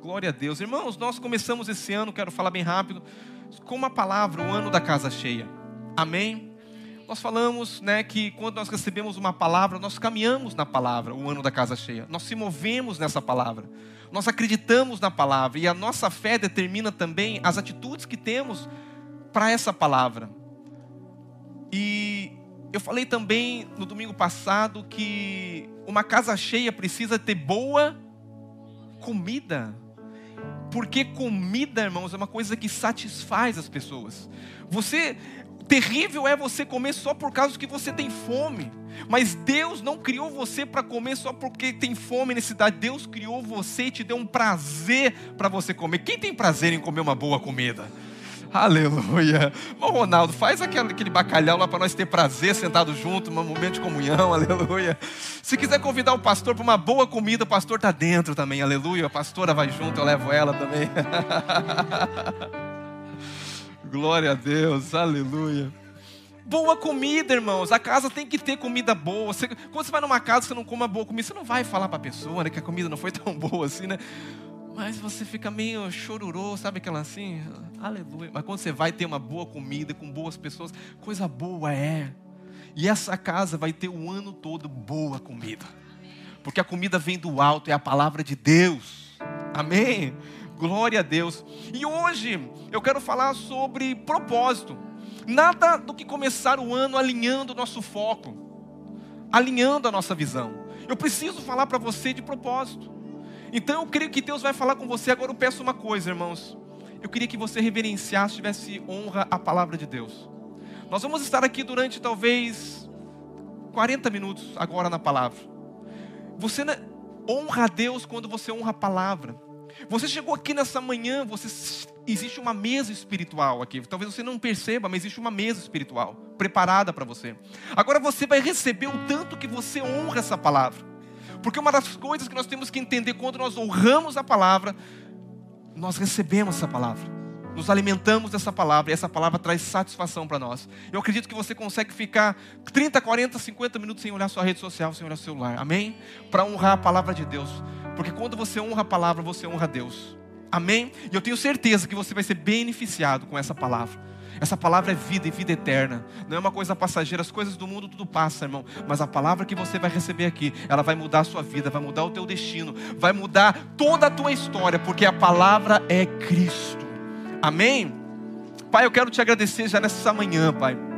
Glória a Deus. Irmãos, nós começamos esse ano, quero falar bem rápido, com uma palavra, o ano da casa cheia. Amém? Nós falamos né, que quando nós recebemos uma palavra, nós caminhamos na palavra, o ano da casa cheia. Nós se movemos nessa palavra. Nós acreditamos na palavra. E a nossa fé determina também as atitudes que temos para essa palavra. E eu falei também no domingo passado que uma casa cheia precisa ter boa comida. Porque comida, irmãos, é uma coisa que satisfaz as pessoas. Você terrível é você comer só por causa que você tem fome. Mas Deus não criou você para comer só porque tem fome e necessidade. Deus criou você e te deu um prazer para você comer. Quem tem prazer em comer uma boa comida? Aleluia. Bom, Ronaldo, faz aquele, aquele bacalhau lá para nós ter prazer sentado junto, um momento de comunhão, aleluia. Se quiser convidar o pastor para uma boa comida, o pastor está dentro também, aleluia. A pastora vai junto, eu levo ela também. Glória a Deus, aleluia. Boa comida, irmãos. A casa tem que ter comida boa. Você, quando você vai numa casa você não come uma boa comida, você não vai falar para a pessoa né, que a comida não foi tão boa assim, né? Mas você fica meio chororô, sabe aquela assim? Aleluia. Mas quando você vai ter uma boa comida com boas pessoas, coisa boa é. E essa casa vai ter o ano todo boa comida. Porque a comida vem do alto, é a palavra de Deus. Amém? Glória a Deus. E hoje eu quero falar sobre propósito. Nada do que começar o ano alinhando o nosso foco, alinhando a nossa visão. Eu preciso falar para você de propósito. Então eu creio que Deus vai falar com você. Agora eu peço uma coisa, irmãos. Eu queria que você reverenciasse, tivesse honra à palavra de Deus. Nós vamos estar aqui durante talvez 40 minutos agora na palavra. Você honra a Deus quando você honra a palavra. Você chegou aqui nessa manhã, você, existe uma mesa espiritual aqui. Talvez você não perceba, mas existe uma mesa espiritual preparada para você. Agora você vai receber o tanto que você honra essa palavra. Porque uma das coisas que nós temos que entender quando nós honramos a palavra, nós recebemos essa palavra. Nos alimentamos dessa palavra e essa palavra traz satisfação para nós. Eu acredito que você consegue ficar 30, 40, 50 minutos sem olhar sua rede social, sem olhar seu celular. Amém? Para honrar a palavra de Deus. Porque quando você honra a palavra, você honra Deus. Amém? E eu tenho certeza que você vai ser beneficiado com essa palavra. Essa palavra é vida e vida eterna. Não é uma coisa passageira. As coisas do mundo tudo passa, irmão. Mas a palavra que você vai receber aqui, ela vai mudar a sua vida, vai mudar o teu destino, vai mudar toda a tua história, porque a palavra é Cristo. Amém? Pai, eu quero te agradecer já nessa manhã, Pai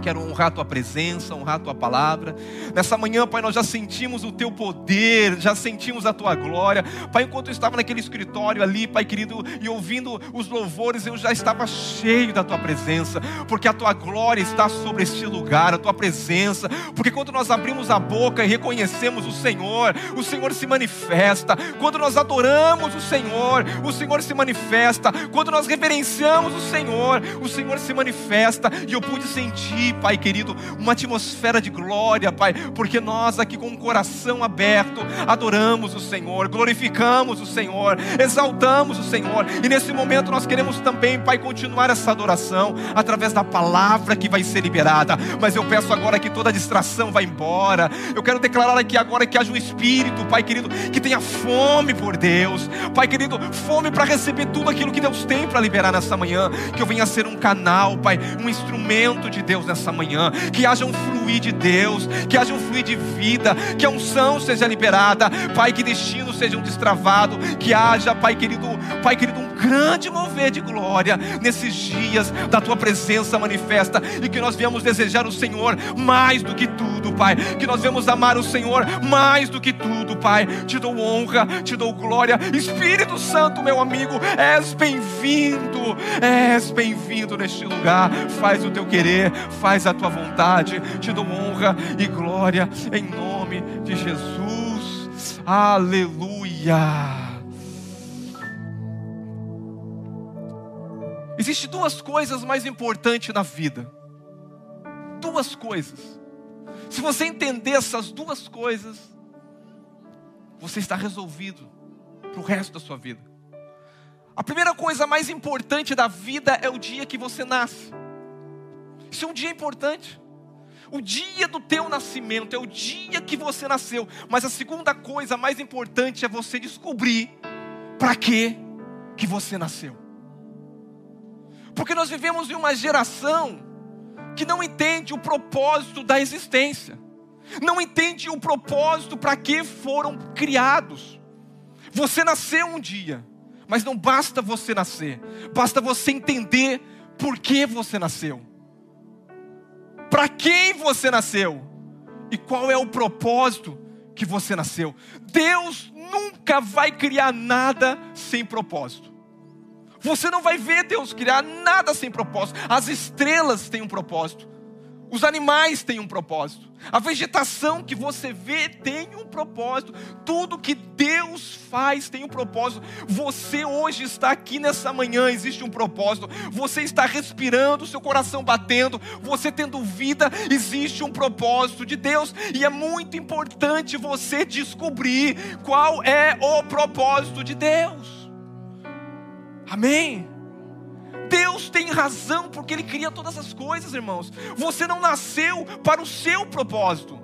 Quero honrar a tua presença, honrar a tua palavra. Nessa manhã, Pai, nós já sentimos o teu poder, já sentimos a tua glória. Pai, enquanto eu estava naquele escritório ali, Pai querido, e ouvindo os louvores, eu já estava cheio da tua presença, porque a tua glória está sobre este lugar, a tua presença. Porque quando nós abrimos a boca e reconhecemos o Senhor, o Senhor se manifesta. Quando nós adoramos o Senhor, o Senhor se manifesta. Quando nós reverenciamos o Senhor, o Senhor se manifesta. E eu pude sentir Pai querido, uma atmosfera de glória, Pai, porque nós aqui com o coração aberto adoramos o Senhor, glorificamos o Senhor, exaltamos o Senhor, e nesse momento nós queremos também, Pai, continuar essa adoração através da palavra que vai ser liberada. Mas eu peço agora que toda distração vá embora. Eu quero declarar aqui agora que haja um espírito, Pai querido, que tenha fome por Deus, Pai querido, fome para receber tudo aquilo que Deus tem para liberar nessa manhã, que eu venha ser um canal, Pai, um instrumento de Deus nessa nessa manhã, que haja um fluir de Deus, que haja um fluir de vida, que a unção seja liberada, Pai, que destinos sejam destravados, que haja, Pai querido, Pai querido, um grande mover de glória nesses dias da tua presença manifesta e que nós viemos desejar o Senhor mais do que tudo, Pai, que nós viemos amar o Senhor mais do que tudo, Pai. Te dou honra, te dou glória, Espírito Santo, meu amigo, és bem-vindo, és bem-vindo neste lugar. Faz o teu querer, faz a tua vontade. Te dou honra e glória em nome de Jesus. Aleluia. Existem duas coisas mais importantes na vida. Duas coisas. Se você entender essas duas coisas, você está resolvido para o resto da sua vida. A primeira coisa mais importante da vida é o dia que você nasce. Isso é um dia importante. O dia do teu nascimento é o dia que você nasceu. Mas a segunda coisa mais importante é você descobrir para que que você nasceu. Porque nós vivemos em uma geração que não entende o propósito da existência, não entende o propósito para que foram criados. Você nasceu um dia, mas não basta você nascer, basta você entender por que você nasceu, para quem você nasceu e qual é o propósito que você nasceu. Deus nunca vai criar nada sem propósito. Você não vai ver Deus criar nada sem propósito. As estrelas têm um propósito. Os animais têm um propósito. A vegetação que você vê tem um propósito. Tudo que Deus faz tem um propósito. Você hoje está aqui nessa manhã, existe um propósito. Você está respirando, seu coração batendo, você tendo vida, existe um propósito de Deus. E é muito importante você descobrir qual é o propósito de Deus. Amém? Deus tem razão porque Ele cria todas as coisas, irmãos. Você não nasceu para o seu propósito.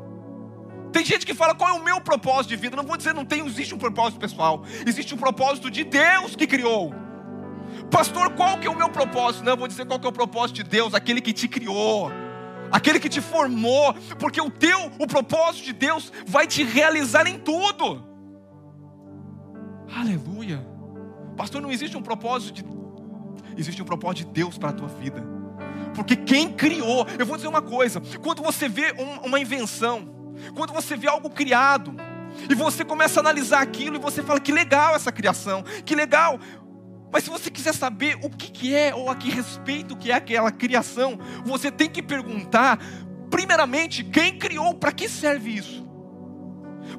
Tem gente que fala qual é o meu propósito de vida. Não vou dizer, não tem, existe um propósito pessoal. Existe um propósito de Deus que criou. Pastor, qual que é o meu propósito? Não, eu vou dizer qual que é o propósito de Deus, aquele que te criou, aquele que te formou, porque o teu, o propósito de Deus vai te realizar em tudo. Aleluia. Pastor, não existe um propósito de existe um propósito de Deus para a tua vida. Porque quem criou, eu vou dizer uma coisa: quando você vê um, uma invenção, quando você vê algo criado, e você começa a analisar aquilo e você fala que legal essa criação, que legal. Mas se você quiser saber o que, que é ou a que respeito que é aquela criação, você tem que perguntar, primeiramente, quem criou, para que serve isso?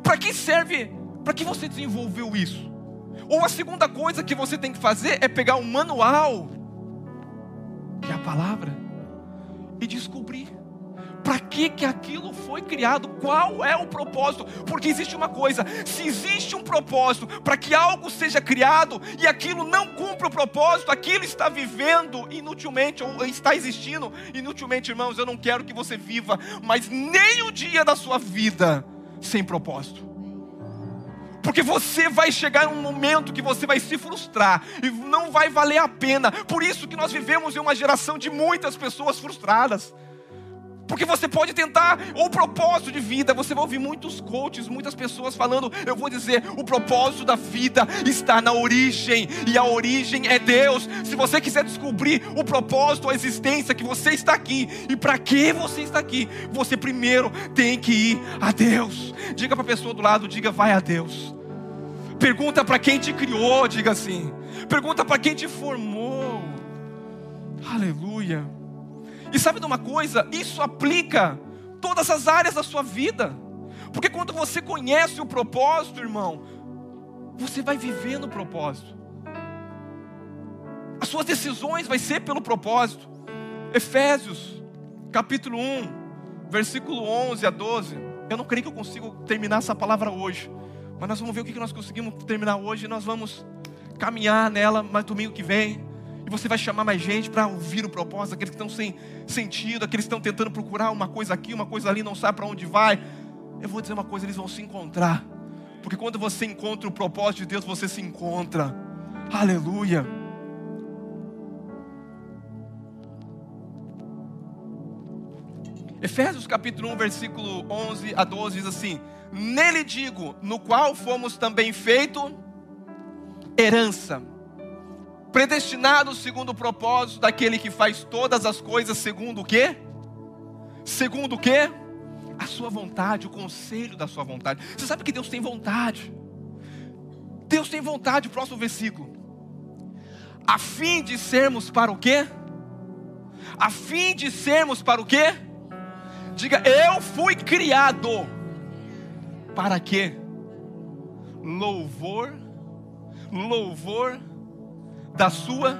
Para que serve? Para que você desenvolveu isso? Ou a segunda coisa que você tem que fazer é pegar um manual, que é a palavra, e descobrir para que que aquilo foi criado, qual é o propósito? Porque existe uma coisa, se existe um propósito para que algo seja criado e aquilo não cumpre o propósito, aquilo está vivendo inutilmente ou está existindo inutilmente, irmãos, eu não quero que você viva mais nem o dia da sua vida sem propósito. Porque você vai chegar um momento que você vai se frustrar e não vai valer a pena. Por isso que nós vivemos em uma geração de muitas pessoas frustradas. Porque você pode tentar o propósito de vida. Você vai ouvir muitos coaches, muitas pessoas falando. Eu vou dizer: o propósito da vida está na origem, e a origem é Deus. Se você quiser descobrir o propósito, a existência, que você está aqui e para que você está aqui, você primeiro tem que ir a Deus. Diga para a pessoa do lado: diga, vai a Deus. Pergunta para quem te criou, diga assim. Pergunta para quem te formou. Aleluia. E sabe de uma coisa? Isso aplica todas as áreas da sua vida. Porque quando você conhece o propósito, irmão, você vai viver no propósito. As suas decisões vai ser pelo propósito. Efésios, capítulo 1, versículo 11 a 12. Eu não creio que eu consigo terminar essa palavra hoje. Mas nós vamos ver o que nós conseguimos terminar hoje. Nós vamos caminhar nela, mas domingo que vem. E você vai chamar mais gente para ouvir o propósito, aqueles que estão sem sentido, aqueles que estão tentando procurar uma coisa aqui, uma coisa ali, não sabe para onde vai. Eu vou dizer uma coisa, eles vão se encontrar. Porque quando você encontra o propósito de Deus, você se encontra. Aleluia. Efésios capítulo 1, versículo 11 a 12 diz assim: Nele digo, no qual fomos também feito herança, predestinados segundo o propósito daquele que faz todas as coisas segundo o quê? Segundo o quê? A sua vontade, o conselho da sua vontade. Você sabe que Deus tem vontade. Deus tem vontade, próximo versículo. A fim de sermos para o quê? A fim de sermos para o quê? Diga, eu fui criado para quê? Louvor, louvor da sua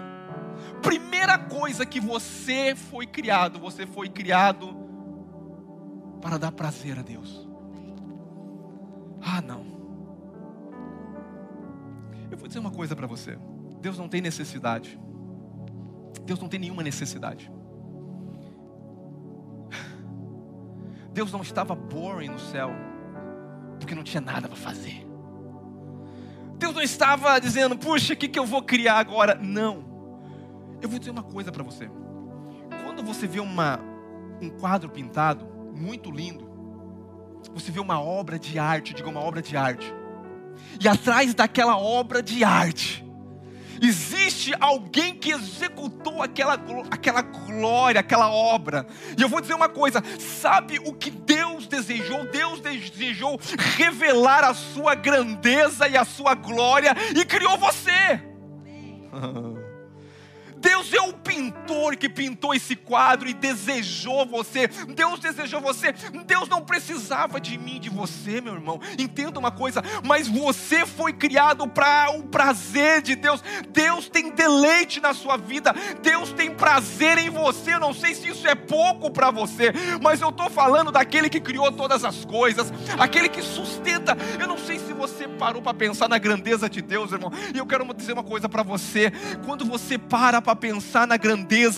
primeira coisa que você foi criado, você foi criado para dar prazer a Deus. Ah, não. Eu vou dizer uma coisa para você. Deus não tem necessidade. Deus não tem nenhuma necessidade. Deus não estava boring no céu porque não tinha nada para fazer. Deus não estava dizendo, puxa, o que, que eu vou criar agora? Não. Eu vou dizer uma coisa para você. Quando você vê uma, um quadro pintado, muito lindo, você vê uma obra de arte, diga uma obra de arte. E atrás daquela obra de arte, existe alguém que executou aquela, aquela glória, aquela obra. E eu vou dizer uma coisa: sabe o que Deus desejou? Deus desejou revelar a sua grandeza e a sua glória e criou você. Deus é o pintor que pintou esse quadro e desejou você. Deus desejou você. Deus não precisava de mim, de você, meu irmão. Entenda uma coisa, mas você foi criado para o prazer de Deus. Deus tem deleite na sua vida. Deus tem prazer em você. Eu não sei se isso é pouco para você, mas eu estou falando daquele que criou todas as coisas, aquele que sustenta. Eu não sei se você parou para pensar na grandeza de Deus, irmão. E eu quero dizer uma coisa para você: quando você para para pensar na grandeza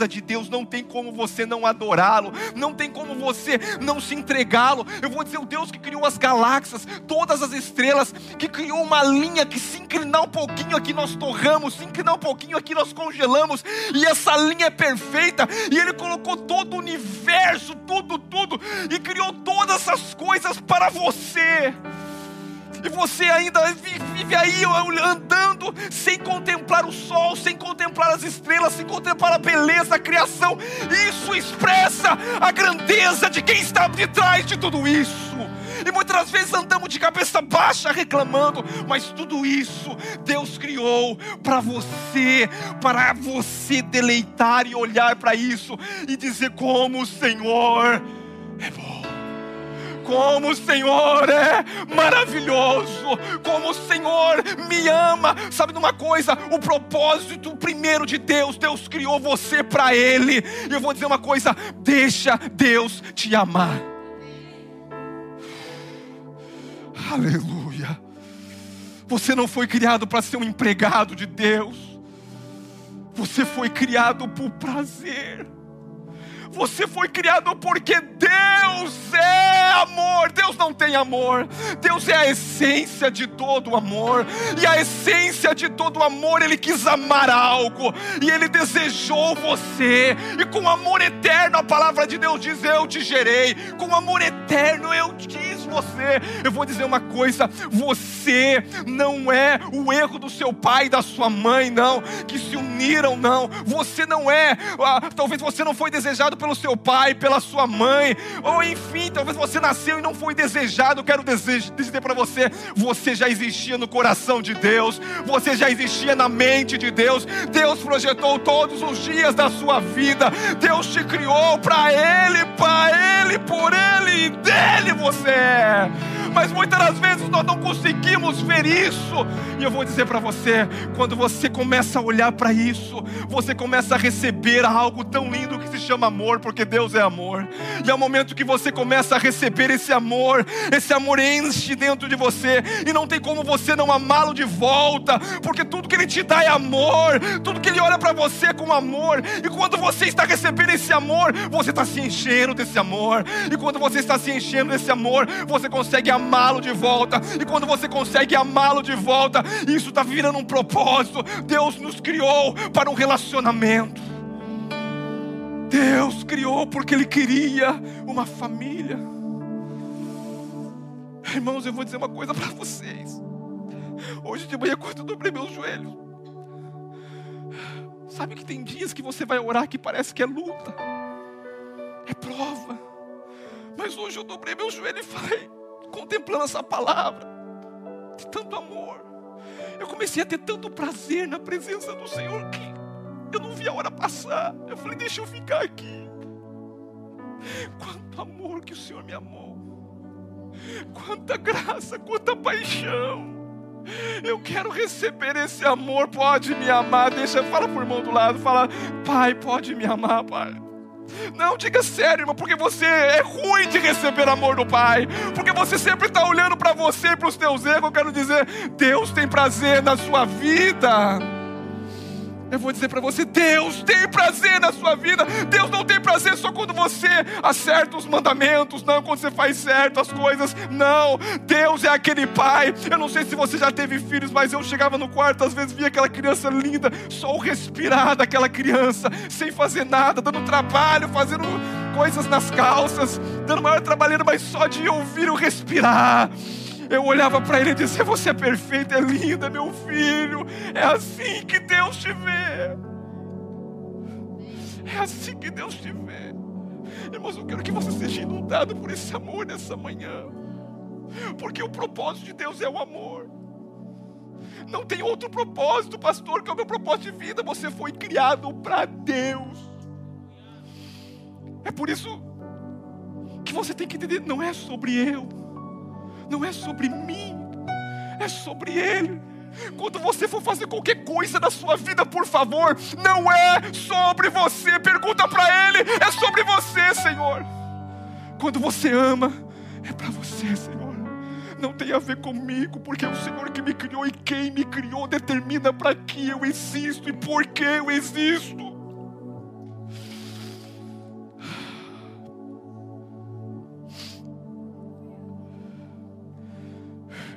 de Deus, não tem como você não adorá-lo, não tem como você não se entregá-lo. Eu vou dizer, o Deus que criou as galáxias, todas as estrelas, que criou uma linha que se inclinar um pouquinho aqui nós torramos, se inclinar um pouquinho aqui nós congelamos, e essa linha é perfeita, e Ele colocou todo o universo, tudo, tudo, e criou todas essas coisas para você e você ainda vive aí andando sem contemplar o sol, sem contemplar as estrelas, sem contemplar a beleza, a criação. Isso expressa a grandeza de quem está de trás de tudo isso. E muitas vezes andamos de cabeça baixa reclamando, mas tudo isso Deus criou para você, para você deleitar e olhar para isso e dizer como o Senhor é bom como o Senhor é maravilhoso, como o Senhor me ama. Sabe de uma coisa? O propósito primeiro de Deus, Deus criou você para Ele. E eu vou dizer uma coisa: deixa Deus te amar. Aleluia. Você não foi criado para ser um empregado de Deus. Você foi criado por prazer. Você foi criado porque Deus é amor. Deus não tem amor. Deus é a essência de todo amor. E a essência de todo amor, Ele quis amar algo. E Ele desejou você. E com amor eterno, a palavra de Deus diz: Eu te gerei. Com amor eterno, eu quis você. Eu vou dizer uma coisa: você não é o erro do seu pai e da sua mãe, não. Que se uniram, não. Você não é. Ah, talvez você não foi desejado pelo seu pai, pela sua mãe, ou enfim, talvez você nasceu e não foi desejado. Eu quero dizer para você: você já existia no coração de Deus, você já existia na mente de Deus. Deus projetou todos os dias da sua vida, Deus te criou para Ele, para Ele, por Ele e dele você é mas muitas das vezes nós não conseguimos ver isso. E eu vou dizer para você: quando você começa a olhar para isso, você começa a receber algo tão lindo que se chama amor, porque Deus é amor. E é o momento que você começa a receber esse amor, esse amor enche dentro de você, e não tem como você não amá-lo de volta, porque tudo que Ele te dá é amor, tudo que Ele olha para você é com amor, e quando você está recebendo esse amor, você está se enchendo desse amor, e quando você está se enchendo desse amor, você consegue amar amá-lo de volta. E quando você consegue amá-lo de volta, isso está virando um propósito. Deus nos criou para um relacionamento. Deus criou porque Ele queria uma família. Irmãos, eu vou dizer uma coisa para vocês. Hoje de manhã, quando eu dobrei meus joelhos, sabe que tem dias que você vai orar que parece que é luta, é prova. Mas hoje eu dobrei meu joelho e falei: contemplando essa palavra, de tanto amor. Eu comecei a ter tanto prazer na presença do Senhor que eu não vi a hora passar. Eu falei, deixa eu ficar aqui. Quanto amor que o Senhor me amou. Quanta graça, quanta paixão. Eu quero receber esse amor. Pode me amar. Deixa, fala pro irmão do lado, fala, Pai, pode me amar, Pai. Não, diga sério, irmão, porque você é ruim de receber amor do Pai. Porque você sempre está olhando para você e para os teus erros. Eu quero dizer, Deus tem prazer na sua vida. Eu vou dizer para você: Deus tem prazer na sua vida. Deus não tem prazer só quando você acerta os mandamentos, não quando você faz certo as coisas. Não, Deus é aquele pai. Eu não sei se você já teve filhos, mas eu chegava no quarto, às vezes via aquela criança linda, só o respirar daquela criança, sem fazer nada, dando trabalho, fazendo coisas nas calças, dando maior trabalheiro, mas só de ouvir o respirar eu olhava para ele e dizia: Você é perfeito, é lindo, é meu filho. É assim que Deus te vê. É assim que Deus te vê. Irmãos, eu quero que você seja inundado por esse amor nessa manhã. Porque o propósito de Deus é o amor. Não tem outro propósito, pastor, que é o meu propósito de vida. Você foi criado para Deus. É por isso que você tem que entender: não é sobre eu não é sobre mim, é sobre Ele. Quando você for fazer qualquer coisa na sua vida, por favor, não é sobre você. Pergunta para Ele, é sobre você, Senhor. Quando você ama, é para você, Senhor. Não tem a ver comigo, porque é o Senhor que me criou e quem me criou determina para que eu existo e por que eu existo.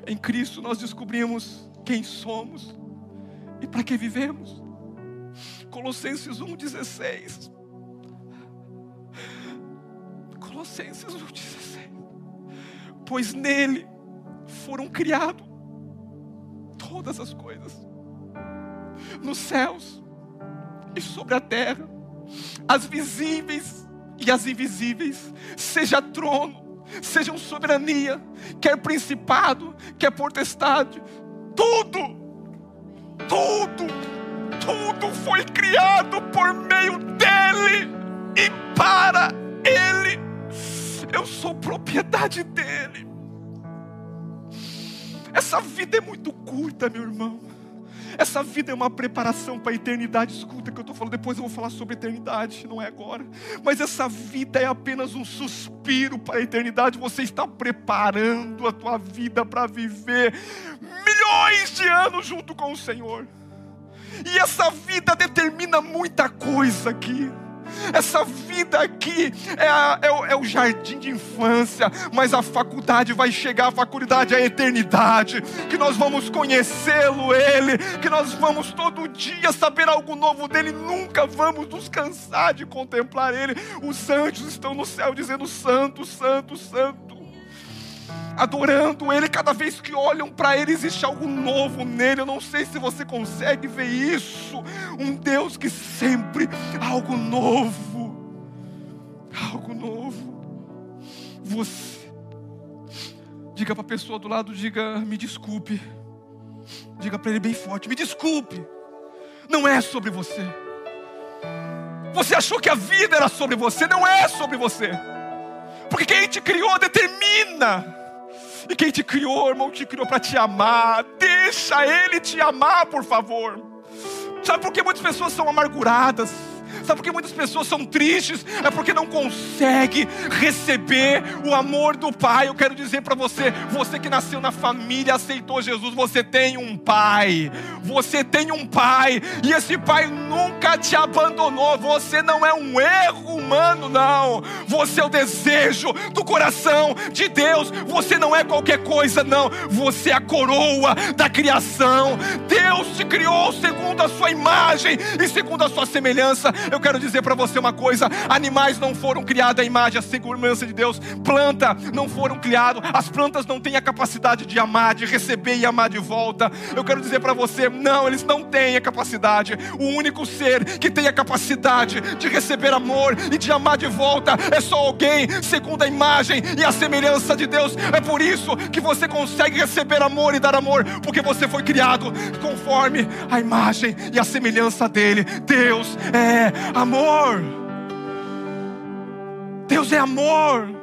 Em Cristo nós descobrimos quem somos e para que vivemos. Colossenses 1,16. Colossenses 1,16. Pois nele foram criados todas as coisas, nos céus e sobre a terra, as visíveis e as invisíveis, seja trono, sejam soberania, quer principado, quer potestade, tudo, tudo, tudo foi criado por meio dele e para ele. Eu sou propriedade dele. Essa vida é muito curta, meu irmão. Essa vida é uma preparação para a eternidade. Escuta que eu estou falando, depois eu vou falar sobre eternidade, não é agora. Mas essa vida é apenas um suspiro para a eternidade. Você está preparando a tua vida para viver milhões de anos junto com o Senhor. E essa vida determina muita coisa aqui. Essa vida aqui é, a, é, o, é, o, jardim de infância, mas a faculdade vai chegar, a faculdade é a eternidade, que nós vamos conhecê-lo, Ele, que nós vamos todo dia saber algo novo dele, nunca vamos nos cansar de contemplar Ele. Os anjos estão no céu dizendo: Santo, Santo, Santo adorando Ele, cada vez que olham para Ele, existe algo novo nele. Eu não sei se você consegue ver isso. Um Deus que sempre algo novo, algo novo. Você, diga para a pessoa do lado, diga, me desculpe. Diga para ele bem forte, me desculpe. Não é sobre você. Você achou que a vida era sobre você, não é sobre você. Porque quem te criou determina e quem te criou, irmão, te criou para te amar. Deixa Ele te amar, por favor. Sabe por que muitas pessoas são amarguradas? Sabe por que muitas pessoas são tristes? É porque não consegue receber o amor do Pai. Eu quero dizer para você, você que nasceu na família, aceitou Jesus, você tem um Pai. Você tem um Pai. E esse Pai nunca te abandonou. Você não é um erro humano, não. Você é o desejo do coração de Deus. Você não é qualquer coisa, não. Você é a coroa da criação. Deus te criou segundo a sua imagem e segundo a sua semelhança eu quero dizer para você uma coisa: animais não foram criados à imagem, à segurança de Deus, planta não foram criados, as plantas não têm a capacidade de amar, de receber e amar de volta. Eu quero dizer para você: não, eles não têm a capacidade. O único ser que tem a capacidade de receber amor e de amar de volta é só alguém segundo a imagem e a semelhança de Deus. É por isso que você consegue receber amor e dar amor, porque você foi criado conforme a imagem e a semelhança dele. Deus é amor. Deus é amor.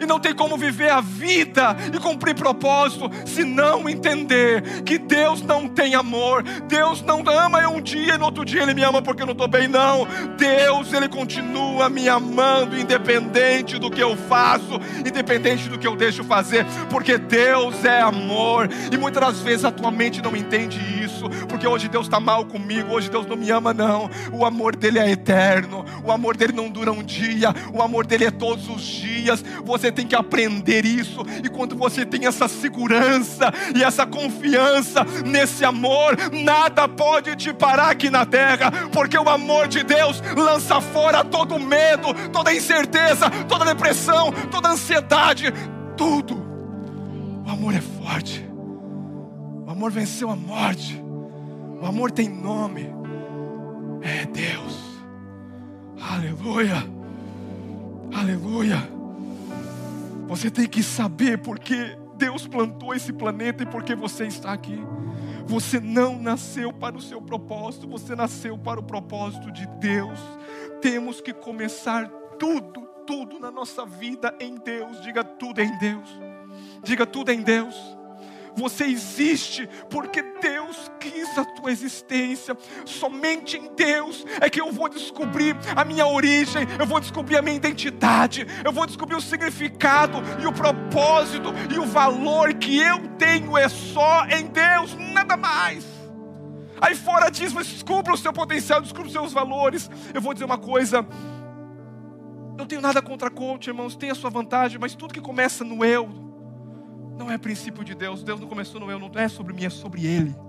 E não tem como viver a vida e cumprir propósito se não entender que Deus não tem amor. Deus não ama eu um dia e no outro dia Ele me ama porque eu não estou bem, não. Deus, Ele continua me amando, independente do que eu faço, independente do que eu deixo fazer, porque Deus é amor. E muitas das vezes a tua mente não entende isso, porque hoje Deus está mal comigo, hoje Deus não me ama, não. O amor dele é eterno, o amor dele não dura um dia, o amor dele é todos os dias. Você tem que aprender isso, e quando você tem essa segurança e essa confiança nesse amor, nada pode te parar aqui na terra, porque o amor de Deus lança fora todo medo, toda incerteza, toda depressão, toda ansiedade, tudo. O amor é forte. O amor venceu a morte. O amor tem nome. É Deus. Aleluia. Aleluia. Você tem que saber porque Deus plantou esse planeta e porque você está aqui. Você não nasceu para o seu propósito, você nasceu para o propósito de Deus. Temos que começar tudo, tudo na nossa vida em Deus. Diga tudo em Deus. Diga tudo em Deus. Você existe porque Deus quis a tua existência. Somente em Deus é que eu vou descobrir a minha origem, eu vou descobrir a minha identidade, eu vou descobrir o significado e o propósito e o valor que eu tenho é só em Deus, nada mais. Aí fora disso, descubra o seu potencial, descubra os seus valores. Eu vou dizer uma coisa. Não tenho nada contra coach, irmãos, tem a sua vantagem, mas tudo que começa no eu, não é princípio de Deus. Deus não começou no eu, não é sobre mim, é sobre Ele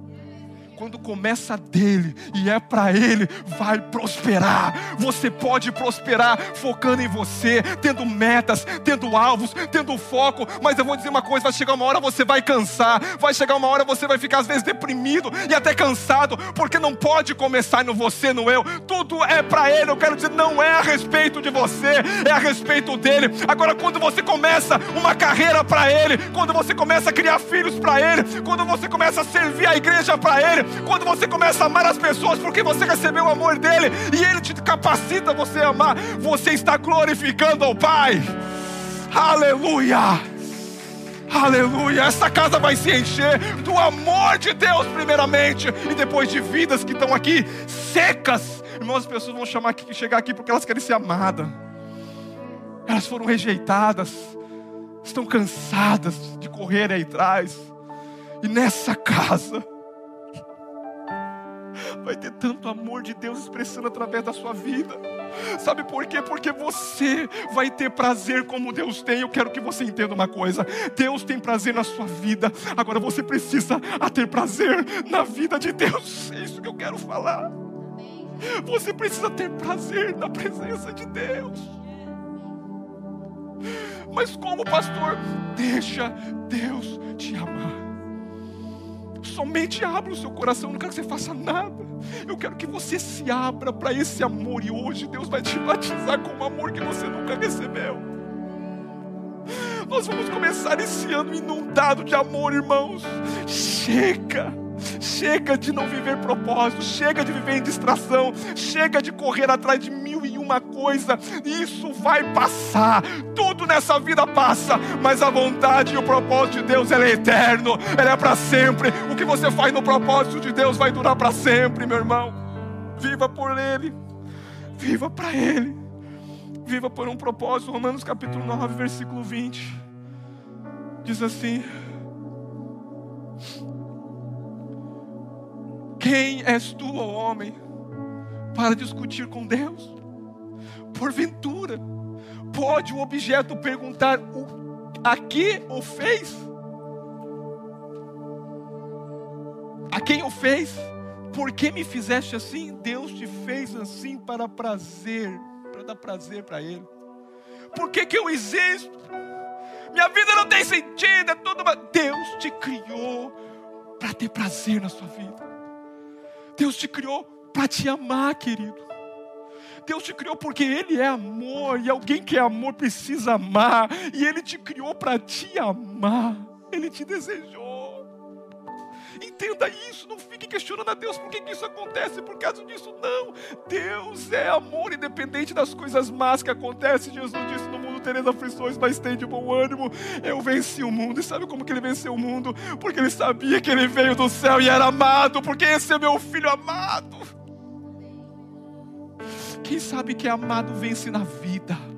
quando começa dele e é para ele, vai prosperar. Você pode prosperar focando em você, tendo metas, tendo alvos, tendo foco. Mas eu vou dizer uma coisa: vai chegar uma hora você vai cansar, vai chegar uma hora você vai ficar às vezes deprimido e até cansado, porque não pode começar no você, no eu. Tudo é para ele. Eu quero dizer, não é a respeito de você, é a respeito dele. Agora, quando você começa uma carreira para ele, quando você começa a criar filhos para ele, quando você começa a servir a igreja para ele, quando você começa a amar as pessoas porque você recebeu o amor dele e ele te capacita você a amar, você está glorificando ao Pai. Aleluia! Aleluia! Essa casa vai se encher do amor de Deus, primeiramente, e depois de vidas que estão aqui secas. Irmãos, as pessoas vão chamar aqui, chegar aqui porque elas querem ser amadas. Elas foram rejeitadas, estão cansadas de correr aí atrás. E nessa casa, vai ter tanto amor de Deus expressando através da sua vida. Sabe por quê? Porque você vai ter prazer como Deus tem. Eu quero que você entenda uma coisa: Deus tem prazer na sua vida. Agora você precisa ter prazer na vida de Deus. É isso que eu quero falar. Você precisa ter prazer na presença de Deus. Mas como pastor, deixa Deus te amar. Somente abra o seu coração, não quero que você faça nada. Eu quero que você se abra para esse amor e hoje Deus vai te batizar com um amor que você nunca recebeu. Nós vamos começar esse ano inundado de amor, irmãos. Chega! Chega de não viver propósito, chega de viver em distração, chega de correr atrás de mil e uma coisa. Isso vai passar. Tudo nessa vida passa, mas a vontade e o propósito de Deus é eterno, ele é para sempre. O que você faz no propósito de Deus vai durar para sempre, meu irmão. Viva por ele. Viva para ele. Viva por um propósito. Romanos capítulo 9, versículo 20. Diz assim: Quem és tu, ó homem, para discutir com Deus? Porventura, pode o objeto perguntar o, a que o fez? A quem o fez? Por que me fizeste assim? Deus te fez assim para prazer, para dar prazer para Ele. Por que, que eu existo? Minha vida não tem sentido, é tudo. Deus te criou para ter prazer na sua vida. Deus te criou para te amar, querido. Deus te criou porque Ele é amor, e alguém que é amor precisa amar, e Ele te criou para te amar, Ele te desejou. Entenda isso, não fique questionando a Deus por que, que isso acontece por causa disso. Não, Deus é amor, independente das coisas más que acontecem. Jesus disse: No mundo tereis aflições, mas tem de bom ânimo. Eu venci o mundo. E sabe como que ele venceu o mundo? Porque ele sabia que ele veio do céu e era amado, porque esse é meu filho amado. Quem sabe que é amado vence na vida.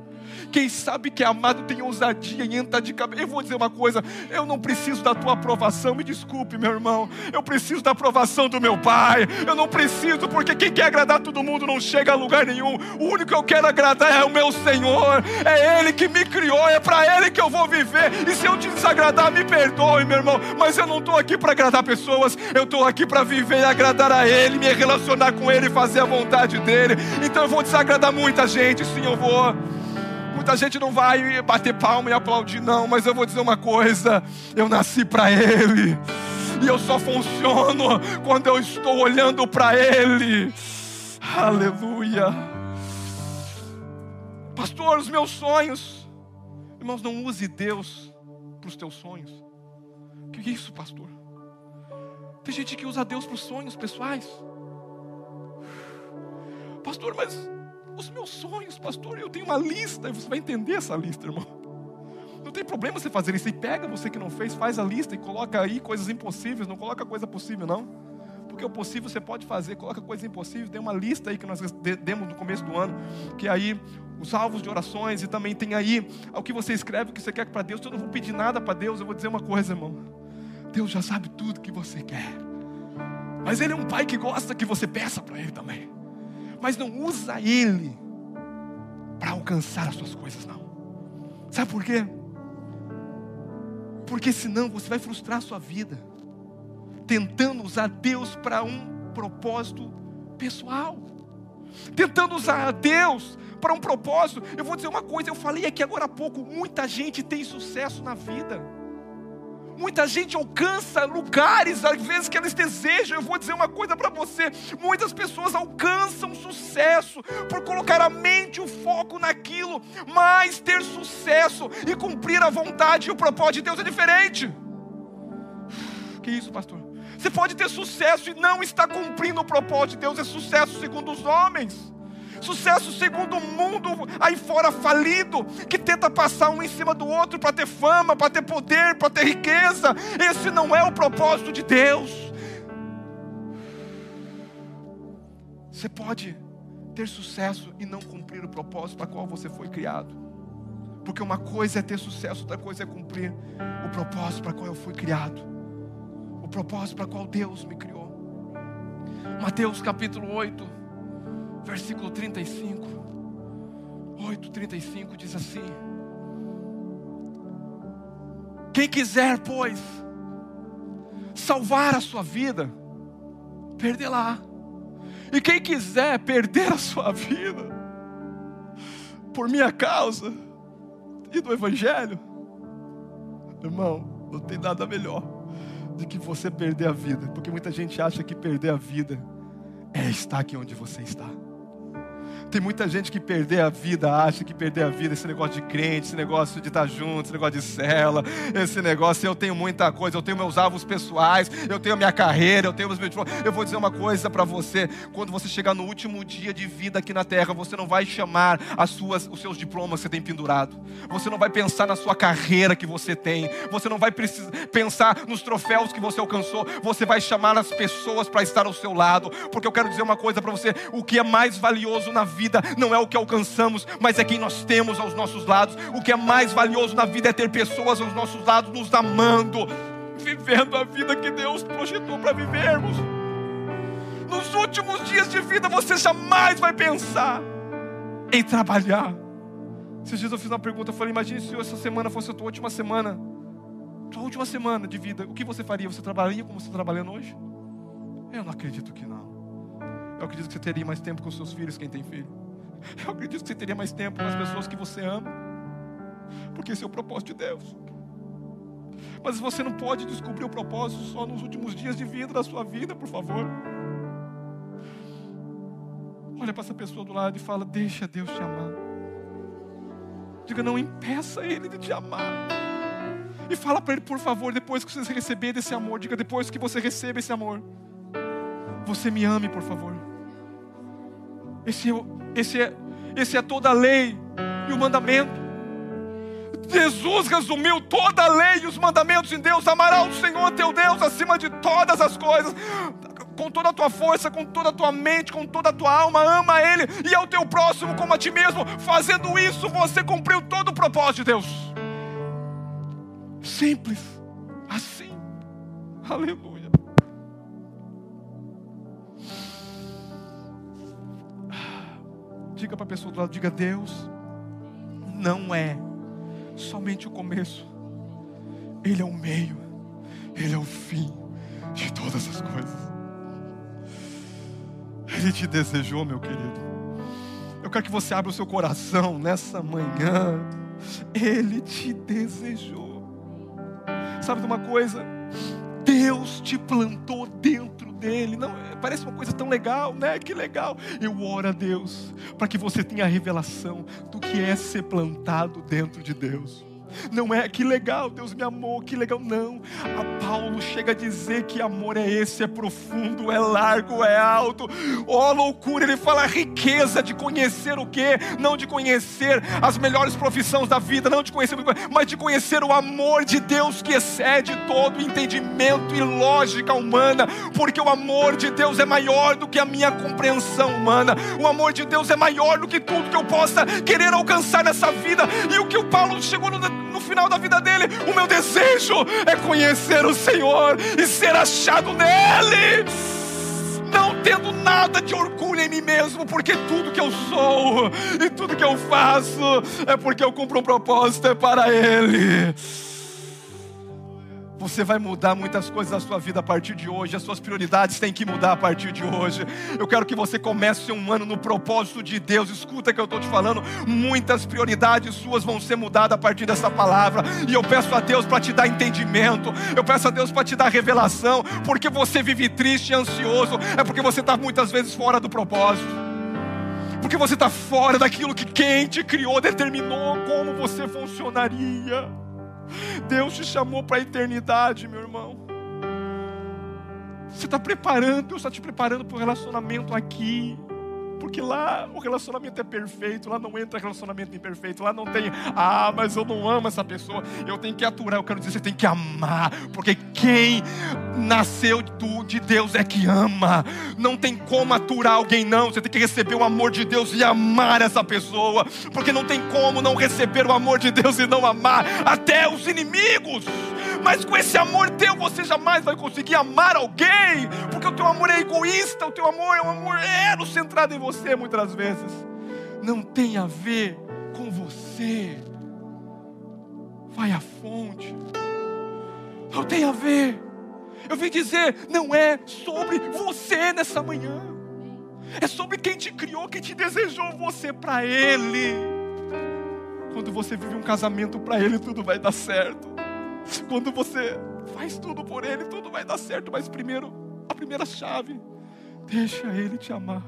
Quem sabe que é amado tem ousadia e entra de cabeça. Eu vou dizer uma coisa: eu não preciso da tua aprovação, me desculpe, meu irmão. Eu preciso da aprovação do meu pai. Eu não preciso, porque quem quer agradar todo mundo não chega a lugar nenhum. O único que eu quero agradar é o meu Senhor. É Ele que me criou, é para Ele que eu vou viver. E se eu te desagradar, me perdoe, meu irmão. Mas eu não estou aqui para agradar pessoas, eu estou aqui para viver e agradar a Ele, me relacionar com Ele e fazer a vontade dEle. Então eu vou desagradar muita gente, sim, eu vou. Muita gente não vai bater palma e aplaudir, não, mas eu vou dizer uma coisa: eu nasci para Ele, e eu só funciono quando eu estou olhando para Ele. Aleluia. Pastor, os meus sonhos. Irmãos, não use Deus para os teus sonhos. Que isso, pastor? Tem gente que usa Deus para os sonhos pessoais. Pastor, mas os meus sonhos, pastor, eu tenho uma lista, e você vai entender essa lista, irmão. Não tem problema você fazer isso. E pega você que não fez, faz a lista e coloca aí coisas impossíveis, não coloca coisa possível, não. Porque o possível você pode fazer, coloca coisa impossível. Tem uma lista aí que nós demos no começo do ano, que aí os alvos de orações, e também tem aí o que você escreve, o que você quer para Deus. Eu não vou pedir nada para Deus, eu vou dizer uma coisa, irmão. Deus já sabe tudo que você quer. Mas Ele é um pai que gosta que você peça para Ele também mas não usa ele para alcançar as suas coisas, não. Sabe por quê? Porque senão você vai frustrar a sua vida, tentando usar Deus para um propósito pessoal, tentando usar Deus para um propósito. Eu vou dizer uma coisa, eu falei aqui agora há pouco: muita gente tem sucesso na vida Muita gente alcança lugares, às vezes, que eles desejam. Eu vou dizer uma coisa para você: muitas pessoas alcançam sucesso por colocar a mente, o foco naquilo, mas ter sucesso e cumprir a vontade e o propósito de Deus é diferente. Que isso, pastor? Você pode ter sucesso e não estar cumprindo o propósito de Deus, é sucesso segundo os homens. Sucesso segundo o mundo aí fora falido, que tenta passar um em cima do outro para ter fama, para ter poder, para ter riqueza. Esse não é o propósito de Deus. Você pode ter sucesso e não cumprir o propósito para qual você foi criado. Porque uma coisa é ter sucesso, outra coisa é cumprir o propósito para qual eu fui criado. O propósito para qual Deus me criou. Mateus capítulo 8 versículo 35, 8, 35 diz assim: Quem quiser, pois, salvar a sua vida, perdê-la. E quem quiser perder a sua vida, por minha causa e do Evangelho, irmão, não tem nada melhor do que você perder a vida, porque muita gente acha que perder a vida é estar aqui onde você está. Tem muita gente que perder a vida, acha que perder a vida, esse negócio de crente, esse negócio de estar junto, esse negócio de cela, esse negócio, eu tenho muita coisa, eu tenho meus alvos pessoais, eu tenho minha carreira, eu tenho meus. Eu vou dizer uma coisa para você: quando você chegar no último dia de vida aqui na terra, você não vai chamar as suas, os seus diplomas que você tem pendurado, você não vai pensar na sua carreira que você tem, você não vai precisar pensar nos troféus que você alcançou, você vai chamar as pessoas para estar ao seu lado, porque eu quero dizer uma coisa para você: o que é mais valioso na vida, vida não é o que alcançamos, mas é quem nós temos aos nossos lados. O que é mais valioso na vida é ter pessoas aos nossos lados nos amando, vivendo a vida que Deus projetou para vivermos. Nos últimos dias de vida você jamais vai pensar em trabalhar. Esses dias eu fiz uma pergunta, eu falei, imagine se essa semana fosse a tua última semana, tua última semana de vida, o que você faria? Você trabalharia como você está trabalhando hoje? Eu não acredito que não. Eu acredito que você teria mais tempo com seus filhos, quem tem filho. Eu acredito que você teria mais tempo com as pessoas que você ama. Porque esse é o propósito de Deus. Mas você não pode descobrir o propósito só nos últimos dias de vida da sua vida, por favor. Olha para essa pessoa do lado e fala: Deixa Deus te amar. Diga, não impeça Ele de te amar. E fala para ele, por favor, depois que você receber desse amor, diga depois que você receba esse amor, você me ame, por favor. Esse, esse, é, esse é toda a lei e o mandamento. Jesus resumiu toda a lei e os mandamentos em Deus. Amará o Senhor teu Deus acima de todas as coisas, com toda a tua força, com toda a tua mente, com toda a tua alma. Ama Ele e ao teu próximo como a ti mesmo. Fazendo isso, você cumpriu todo o propósito de Deus. Simples, assim. Aleluia. Diga para a pessoa do lado, diga Deus, não é somente o começo. Ele é o meio, Ele é o fim de todas as coisas. Ele te desejou, meu querido. Eu quero que você abra o seu coração nessa manhã. Ele te desejou. Sabe de uma coisa? Deus te plantou dentro dele. Não, parece uma coisa tão legal, né? Que legal. Eu oro a Deus para que você tenha a revelação do que é ser plantado dentro de Deus. Não é que legal, Deus me amou, que legal. Não. A Paulo chega a dizer que amor é esse, é profundo, é largo, é alto. Ó oh, loucura, ele fala riqueza de conhecer o quê? Não de conhecer as melhores profissões da vida, não de conhecer, mas de conhecer o amor de Deus que excede todo entendimento e lógica humana, porque o amor de Deus é maior do que a minha compreensão humana. O amor de Deus é maior do que tudo que eu possa querer alcançar nessa vida. E o que o Paulo chegou no no final da vida dele, o meu desejo é conhecer o Senhor e ser achado nele. Não tendo nada de orgulho em mim mesmo, porque tudo que eu sou e tudo que eu faço é porque eu cumpro um propósito é para Ele. Você vai mudar muitas coisas na sua vida a partir de hoje. As suas prioridades têm que mudar a partir de hoje. Eu quero que você comece um ano no propósito de Deus. Escuta que eu estou te falando. Muitas prioridades suas vão ser mudadas a partir dessa palavra. E eu peço a Deus para te dar entendimento. Eu peço a Deus para te dar revelação. Porque você vive triste e ansioso. É porque você está muitas vezes fora do propósito. Porque você está fora daquilo que quem te criou determinou como você funcionaria. Deus te chamou para a eternidade, meu irmão. Você está preparando, Deus está te preparando para o relacionamento aqui. Porque lá o relacionamento é perfeito, lá não entra relacionamento imperfeito, lá não tem, ah, mas eu não amo essa pessoa, eu tenho que aturar, eu quero dizer, você tem que amar, porque quem nasceu de Deus é que ama, não tem como aturar alguém, não, você tem que receber o amor de Deus e amar essa pessoa, porque não tem como não receber o amor de Deus e não amar até os inimigos mas com esse amor teu você jamais vai conseguir amar alguém, porque o teu amor é egoísta, o teu amor é um amor ero centrado em você muitas vezes. Não tem a ver com você. Vai à fonte. Não tem a ver. Eu vim dizer, não é sobre você nessa manhã. É sobre quem te criou, quem te desejou você para Ele. Quando você vive um casamento para Ele, tudo vai dar certo. Quando você faz tudo por Ele, tudo vai dar certo. Mas primeiro, a primeira chave, deixa Ele te amar.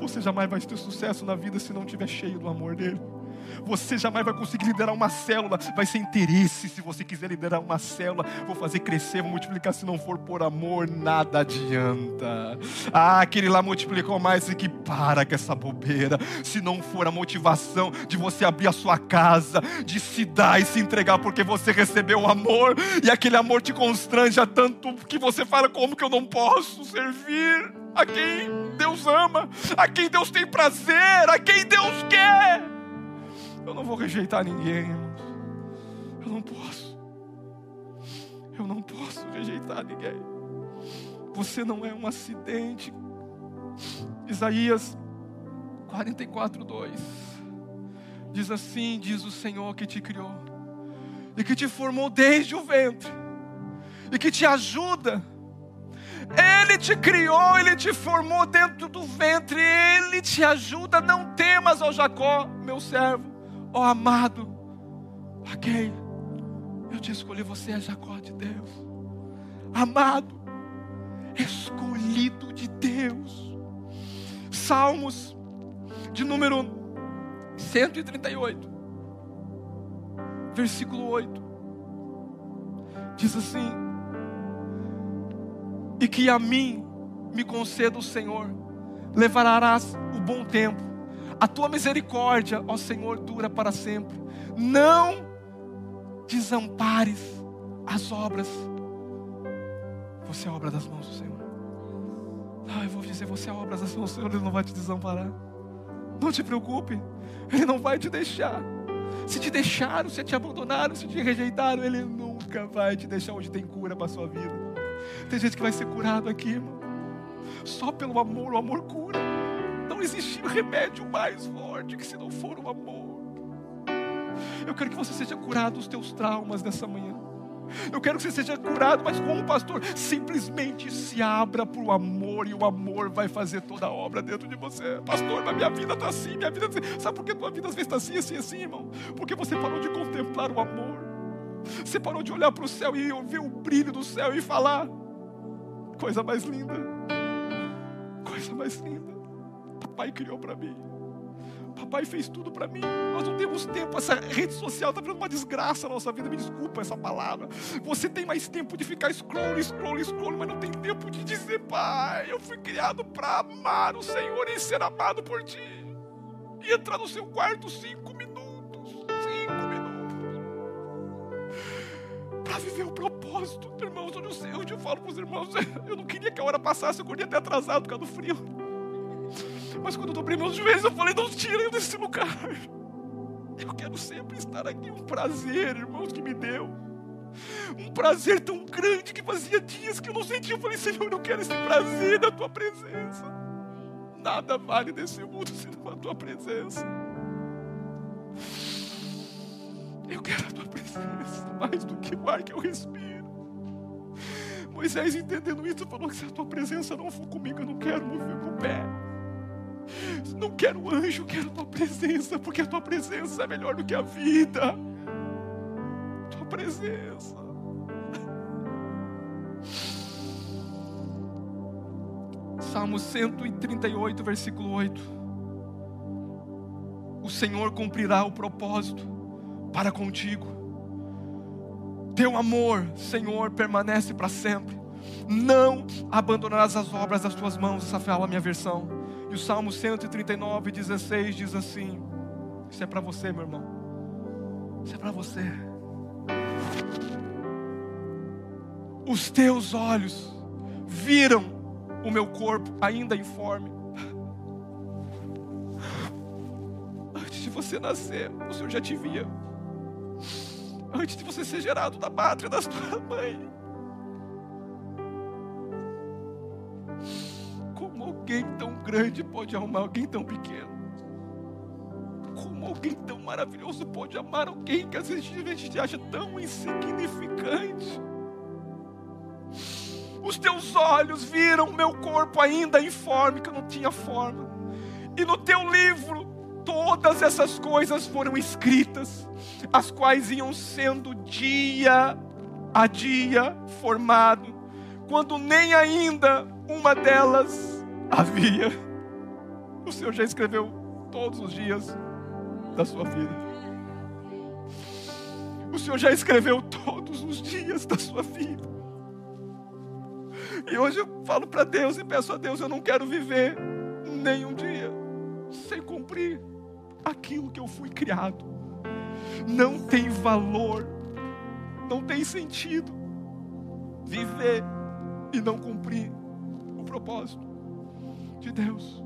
Você jamais vai ter sucesso na vida se não estiver cheio do amor dele. Você jamais vai conseguir liderar uma célula. Vai ser interesse se você quiser liderar uma célula. Vou fazer crescer, vou multiplicar. Se não for por amor, nada adianta. Ah, aquele lá multiplicou mais e que para com essa bobeira. Se não for a motivação de você abrir a sua casa, de se dar e se entregar porque você recebeu o amor e aquele amor te constrange a tanto que você fala como que eu não posso servir a quem Deus ama, a quem Deus tem prazer, a quem Deus quer. Eu não vou rejeitar ninguém, irmãos. Eu não posso. Eu não posso rejeitar ninguém. Você não é um acidente. Isaías 44, 2 diz assim: Diz o Senhor que te criou, e que te formou desde o ventre, e que te ajuda. Ele te criou, ele te formou dentro do ventre, ele te ajuda. Não temas, ó Jacó, meu servo ó oh, amado, ok, eu te escolhi, você é Jacó de Deus, amado, escolhido de Deus. Salmos de número 138, versículo 8. Diz assim: E que a mim me conceda o Senhor, levarás o bom tempo. A tua misericórdia, ó Senhor, dura para sempre. Não desampares as obras. Você é obra das mãos do Senhor. Ah, eu vou dizer, você é obra das mãos do Senhor, Ele não vai te desamparar. Não te preocupe, Ele não vai te deixar. Se te deixaram, se te abandonaram, se te rejeitaram, Ele nunca vai te deixar onde tem cura para a sua vida. Tem gente que vai ser curado aqui, irmão. Só pelo amor, o amor cura. Existe remédio mais forte que se não for o amor. Eu quero que você seja curado dos teus traumas nessa manhã. Eu quero que você seja curado, mas como pastor, simplesmente se abra para o amor e o amor vai fazer toda a obra dentro de você. Pastor, mas minha vida está assim, minha vida está assim. Sabe por que tua vida às vezes está assim, assim, assim, irmão? Porque você parou de contemplar o amor. Você parou de olhar para o céu e ouvir o brilho do céu e falar: coisa mais linda, coisa mais linda. Papai criou para mim. Papai fez tudo para mim. Nós não temos tempo. Essa rede social está virando uma desgraça na nossa vida. Me desculpa essa palavra. Você tem mais tempo de ficar scroll, scroll, scroll, mas não tem tempo de dizer, Pai, eu fui criado para amar o Senhor e ser amado por Ti. E entrar no seu quarto cinco minutos. Cinco minutos. Para viver o propósito, irmãos. Onde eu, onde eu falo para os irmãos, eu não queria que a hora passasse, eu queria até atrasado por causa do frio. Mas quando eu dobrei meus joelhos, eu falei: não tirem desse lugar. Eu quero sempre estar aqui. Um prazer, irmãos, que me deu. Um prazer tão grande que fazia dias que eu não sentia. Eu falei: Senhor, eu quero esse prazer da tua presença. Nada vale desse mundo senão a tua presença. Eu quero a tua presença mais do que o ar que eu respiro. Moisés, entendendo isso, falou que se a tua presença não for comigo, eu não quero mover meu pé. Não quero anjo, quero tua presença, porque a tua presença é melhor do que a vida. Tua presença. Salmo 138, versículo 8. O Senhor cumprirá o propósito para contigo. Teu amor, Senhor, permanece para sempre. Não abandonarás as obras das tuas mãos. Essa fala a minha versão. E o Salmo 139, 16 diz assim: Isso é para você, meu irmão. Isso é para você. Os teus olhos viram o meu corpo ainda informe. Antes de você nascer, o Senhor já te via. Antes de você ser gerado da pátria da sua mãe, alguém tão grande pode amar alguém tão pequeno? Como alguém tão maravilhoso pode amar alguém que às vezes a gente acha tão insignificante? Os teus olhos viram meu corpo ainda informe, que eu não tinha forma. E no teu livro, todas essas coisas foram escritas, as quais iam sendo dia a dia formado, quando nem ainda uma delas havia. O Senhor já escreveu todos os dias da sua vida. O Senhor já escreveu todos os dias da sua vida. E hoje eu falo para Deus e peço a Deus: eu não quero viver nenhum dia sem cumprir aquilo que eu fui criado. Não tem valor, não tem sentido viver e não cumprir o propósito de Deus.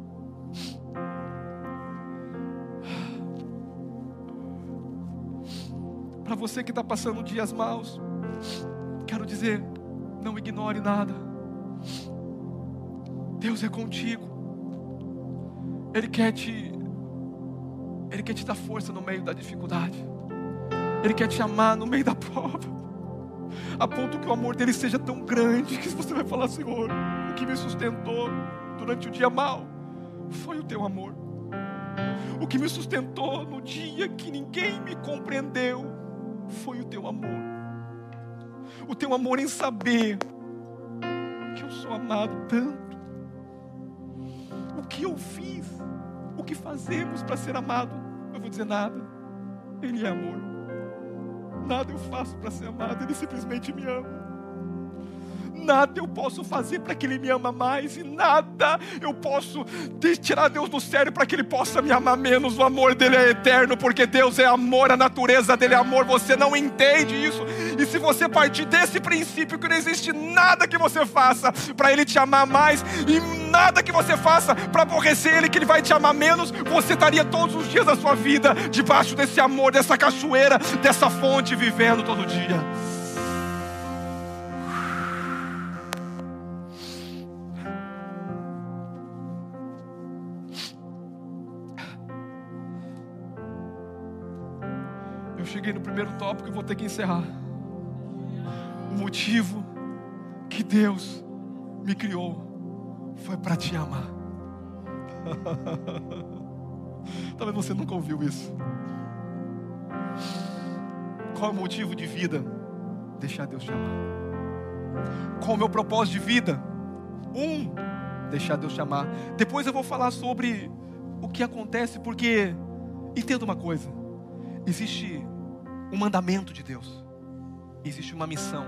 Para você que está passando dias maus, quero dizer, não ignore nada. Deus é contigo. Ele quer te Ele quer te dar força no meio da dificuldade. Ele quer te amar no meio da prova. A ponto que o amor dele seja tão grande que você vai falar, Senhor, o que me sustentou durante o dia mal foi o teu amor. O que me sustentou no dia que ninguém me compreendeu foi o teu amor. O teu amor em saber que eu sou amado tanto. O que eu fiz, o que fazemos para ser amado, eu vou dizer nada. Ele é amor. Nada eu faço para ser amado, Ele simplesmente me ama nada eu posso fazer para que Ele me ama mais, e nada eu posso tirar Deus do sério para que Ele possa me amar menos. O amor dele é eterno, porque Deus é amor, a natureza dele é amor. Você não entende isso, e se você partir desse princípio que não existe nada que você faça para Ele te amar mais, e nada que você faça para aborrecer Ele, que Ele vai te amar menos, você estaria todos os dias da sua vida debaixo desse amor, dessa cachoeira, dessa fonte, vivendo todo dia. Cheguei no primeiro tópico e vou ter que encerrar. O motivo que Deus me criou foi para te amar. Talvez você nunca ouviu isso. Qual é o motivo de vida? Deixar Deus te amar. Qual é o meu propósito de vida? Um, deixar Deus te amar. Depois eu vou falar sobre o que acontece, porque entenda uma coisa: existe um mandamento de Deus, existe uma missão.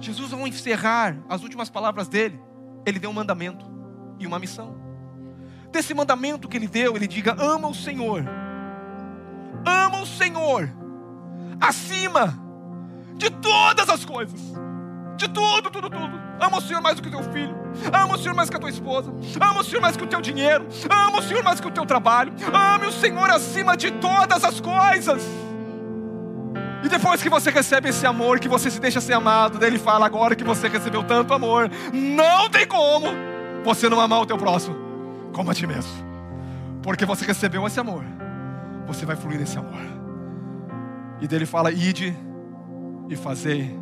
Jesus, ao encerrar as últimas palavras dele, ele deu um mandamento e uma missão. Desse mandamento que ele deu, ele diga: ama o Senhor, ama o Senhor, acima de todas as coisas, de tudo, tudo, tudo. Ama o Senhor mais do que o teu filho, ama o Senhor mais que a tua esposa, ama o Senhor mais que o teu dinheiro, ama o Senhor mais que o teu trabalho, ame o Senhor acima de todas as coisas. E depois que você recebe esse amor, que você se deixa ser amado, daí ele fala: agora que você recebeu tanto amor, não tem como você não amar o teu próximo como a ti mesmo. Porque você recebeu esse amor, você vai fluir nesse amor. E dele fala: ide e fazei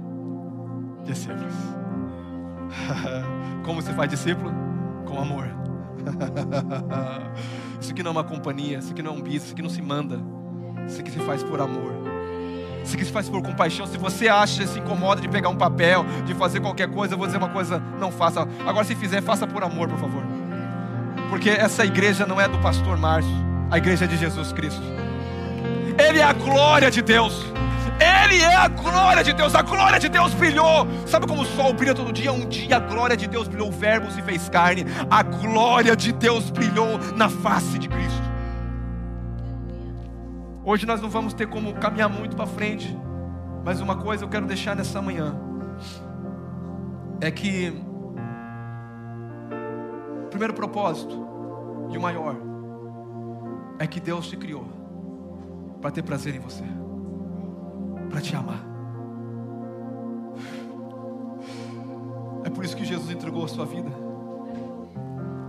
discípulos. Como se faz discípulo? Com amor. Isso aqui não é uma companhia, isso aqui não é um bis, isso aqui não se manda. Isso aqui se faz por amor. Se faz por compaixão, se você acha, se incomoda de pegar um papel, de fazer qualquer coisa, eu vou dizer uma coisa, não faça. Agora, se fizer, faça por amor, por favor. Porque essa igreja não é do pastor Márcio, a igreja é de Jesus Cristo. Ele é a glória de Deus. Ele é a glória de Deus. A glória de Deus brilhou. Sabe como o sol brilha todo dia? Um dia a glória de Deus brilhou, o Verbo se fez carne. A glória de Deus brilhou na face de Cristo. Hoje nós não vamos ter como caminhar muito para frente, mas uma coisa eu quero deixar nessa manhã é que o primeiro propósito e o maior é que Deus te criou para ter prazer em você, para te amar. É por isso que Jesus entregou a sua vida.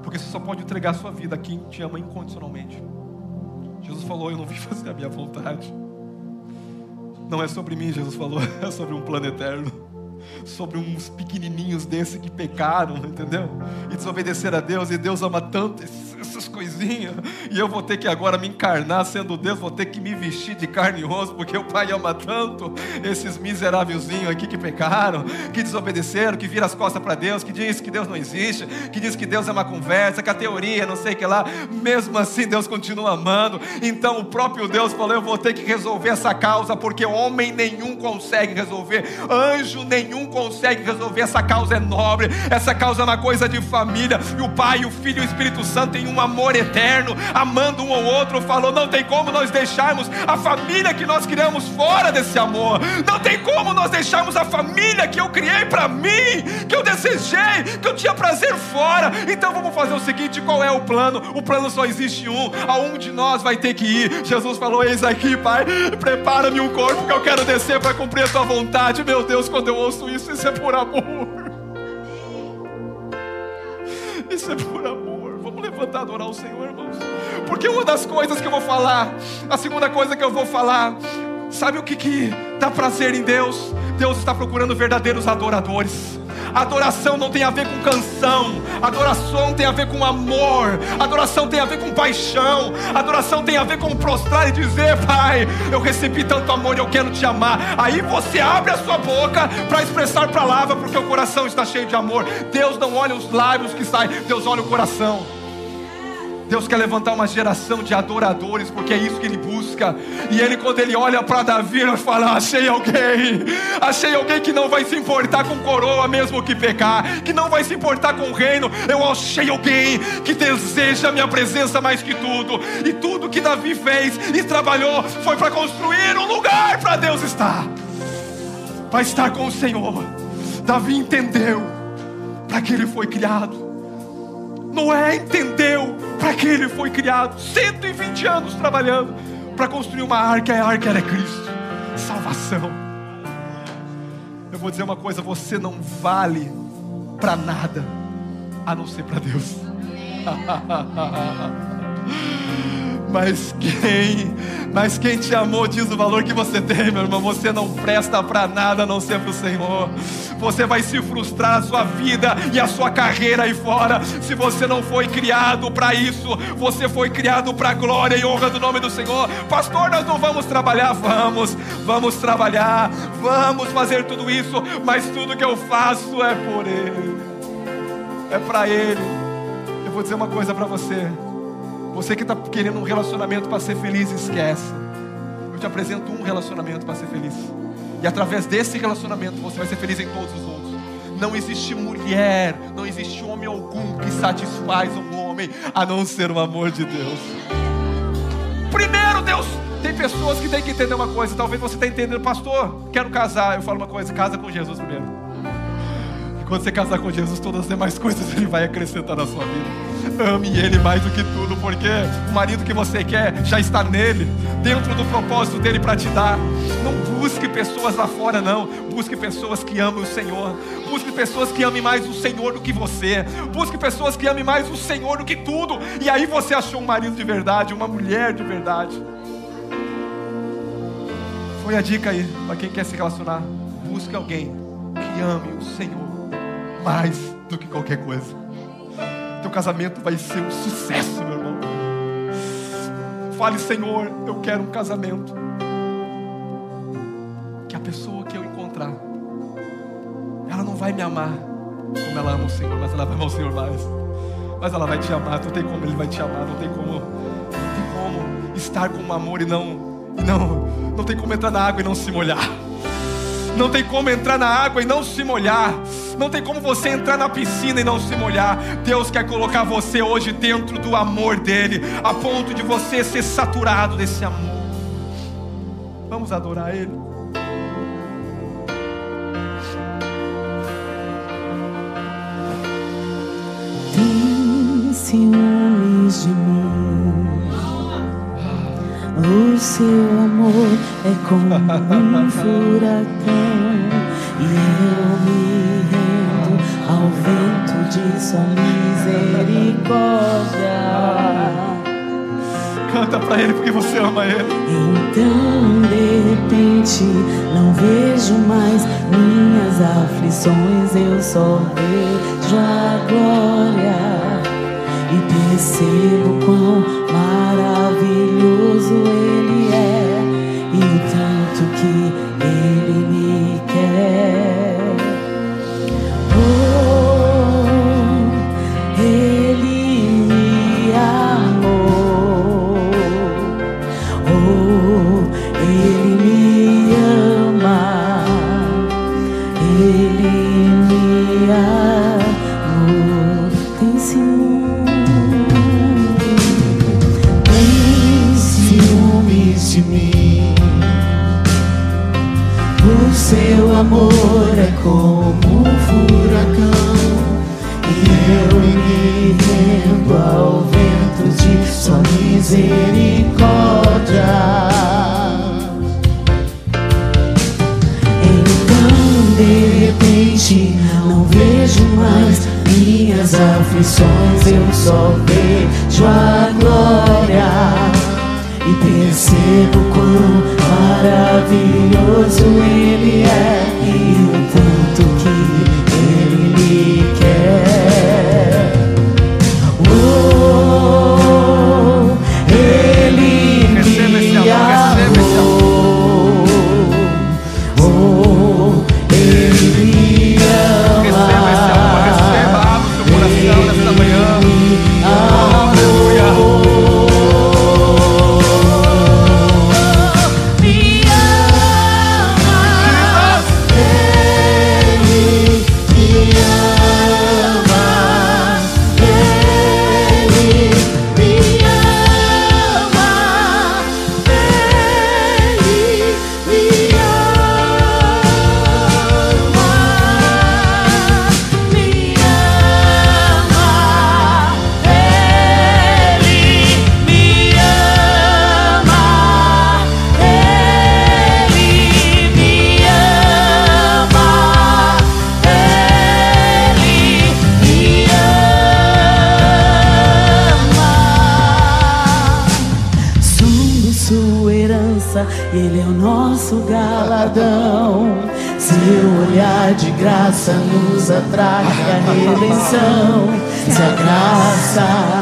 Porque você só pode entregar a sua vida a quem te ama incondicionalmente. Jesus falou: Eu não vim fazer a minha vontade. Não é sobre mim, Jesus falou, é sobre um plano eterno sobre uns pequenininhos desse que pecaram, entendeu? E desobedeceram a Deus, e Deus ama tanto e eu vou ter que agora me encarnar sendo Deus, vou ter que me vestir de carne e osso, porque o Pai ama tanto esses miserávelzinhos aqui que pecaram, que desobedeceram, que viram as costas para Deus, que diz que Deus não existe, que diz que Deus é uma conversa, que a teoria, não sei o que lá, mesmo assim Deus continua amando. Então o próprio Deus falou: Eu vou ter que resolver essa causa, porque homem nenhum consegue resolver, anjo nenhum consegue resolver. Essa causa é nobre, essa causa é uma coisa de família. E o Pai, o Filho e o Espírito Santo têm um amor eterno, amando um ao outro. Falou: não tem como nós deixarmos a família que nós criamos fora desse amor. Não tem como nós deixarmos a família que eu criei para mim, que eu desejei, que eu tinha prazer fora. Então vamos fazer o seguinte: qual é o plano? O plano só existe um, aonde de nós vai ter que ir. Jesus falou: Eis aqui, Pai, prepara-me um corpo que eu quero descer para cumprir a tua vontade. Meu Deus, quando eu ouço isso, isso é por amor. Isso é por amor. Levantar e adorar o Senhor, irmãos. Porque uma das coisas que eu vou falar, a segunda coisa que eu vou falar, sabe o que, que dá prazer em Deus? Deus está procurando verdadeiros adoradores. Adoração não tem a ver com canção, adoração tem a ver com amor, adoração tem a ver com paixão, adoração tem a ver com prostrar e dizer: Pai, eu recebi tanto amor e eu quero te amar. Aí você abre a sua boca para expressar palavra, porque o coração está cheio de amor. Deus não olha os lábios que saem, Deus olha o coração. Deus quer levantar uma geração de adoradores, porque é isso que Ele busca. E Ele, quando Ele olha para Davi, Ele fala: Achei alguém, achei alguém que não vai se importar com coroa, mesmo que pecar, que não vai se importar com o reino. Eu achei alguém que deseja a minha presença mais que tudo. E tudo que Davi fez e trabalhou foi para construir um lugar para Deus estar, para estar com o Senhor. Davi entendeu para que ele foi criado. Noé entendeu para que ele foi criado. 120 anos trabalhando para construir uma arca. E a arca era Cristo. Salvação. Eu vou dizer uma coisa: você não vale para nada a não ser para Deus. Mas quem, mas quem te amou diz o valor que você tem, meu irmão. Você não presta para nada a não ser para o Senhor. Você vai se frustrar a sua vida e a sua carreira aí fora, se você não foi criado para isso. Você foi criado para glória e honra do nome do Senhor. Pastor, nós não vamos trabalhar, vamos, vamos trabalhar, vamos fazer tudo isso, mas tudo que eu faço é por Ele, é para Ele. Eu vou dizer uma coisa para você. Você que está querendo um relacionamento para ser feliz, esquece. Eu te apresento um relacionamento para ser feliz. E através desse relacionamento você vai ser feliz em todos os outros. Não existe mulher, não existe homem algum que satisfaz um homem a não ser o amor de Deus. Primeiro, Deus tem pessoas que têm que entender uma coisa. Talvez você está entendendo, pastor, quero casar. Eu falo uma coisa: casa com Jesus primeiro. E quando você casar com Jesus, todas as demais coisas Ele vai acrescentar na sua vida. Ame Ele mais do que tudo, porque o marido que você quer já está nele, dentro do propósito dele para te dar. Não busque pessoas lá fora, não. Busque pessoas que amem o Senhor. Busque pessoas que amem mais o Senhor do que você. Busque pessoas que amem mais o Senhor do que tudo. E aí você achou um marido de verdade, uma mulher de verdade. Foi a dica aí para quem quer se relacionar. Busque alguém que ame o Senhor mais do que qualquer coisa teu casamento vai ser um sucesso, meu irmão. Fale, Senhor, eu quero um casamento. Que a pessoa que eu encontrar, ela não vai me amar como ela ama o Senhor, mas ela vai amar o Senhor mais. Mas ela vai te amar, não tem como ele vai te amar, não tem como, não tem como estar com um amor e não, não, não tem como entrar na água e não se molhar. Não tem como entrar na água e não se molhar. Não tem como você entrar na piscina e não se molhar. Deus quer colocar você hoje dentro do amor dele, a ponto de você ser saturado desse amor. Vamos adorar ele. Tem ciúmes de mim. O seu amor é como um furacão e eu me ao vento de sua misericórdia. Canta para ele porque você ama ele. Então de repente não vejo mais minhas aflições, eu só vejo a glória e percebo quão maravilhoso ele é e o tanto que ele amor é como um furacão e eu me rendo ao vento de sua misericórdia. Então de repente não vejo mais minhas aflições, eu só vejo a glória e percebo quão maravilhoso Ele é. E o tanto que redenção. Se a graça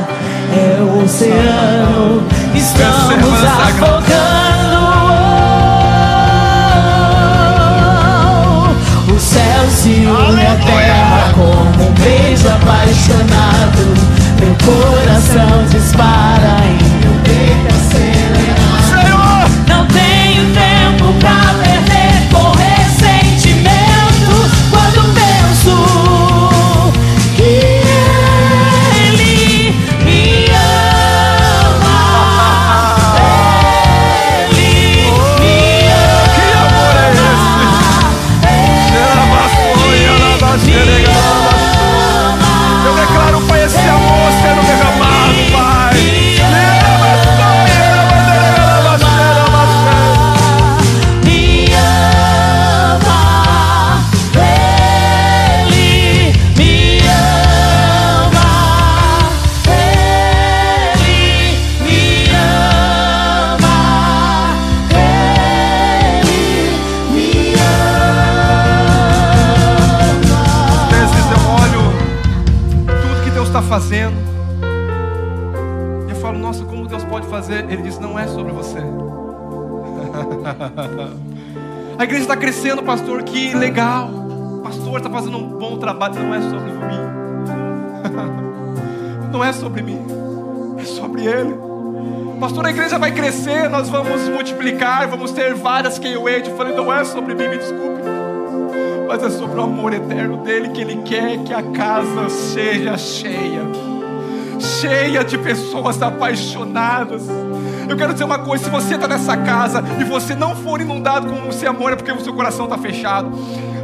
está crescendo, pastor, que legal. Pastor está fazendo um bom trabalho. Não é sobre mim. Não é sobre mim. É sobre Ele. Pastor, a igreja vai crescer, nós vamos multiplicar, vamos ter várias que eu Eu falei, não é sobre mim, me desculpe mas é sobre o amor eterno dele que ele quer que a casa seja cheia cheia de pessoas apaixonadas. Eu quero dizer uma coisa: se você está nessa casa e você não for inundado com esse amor, é porque o seu coração está fechado.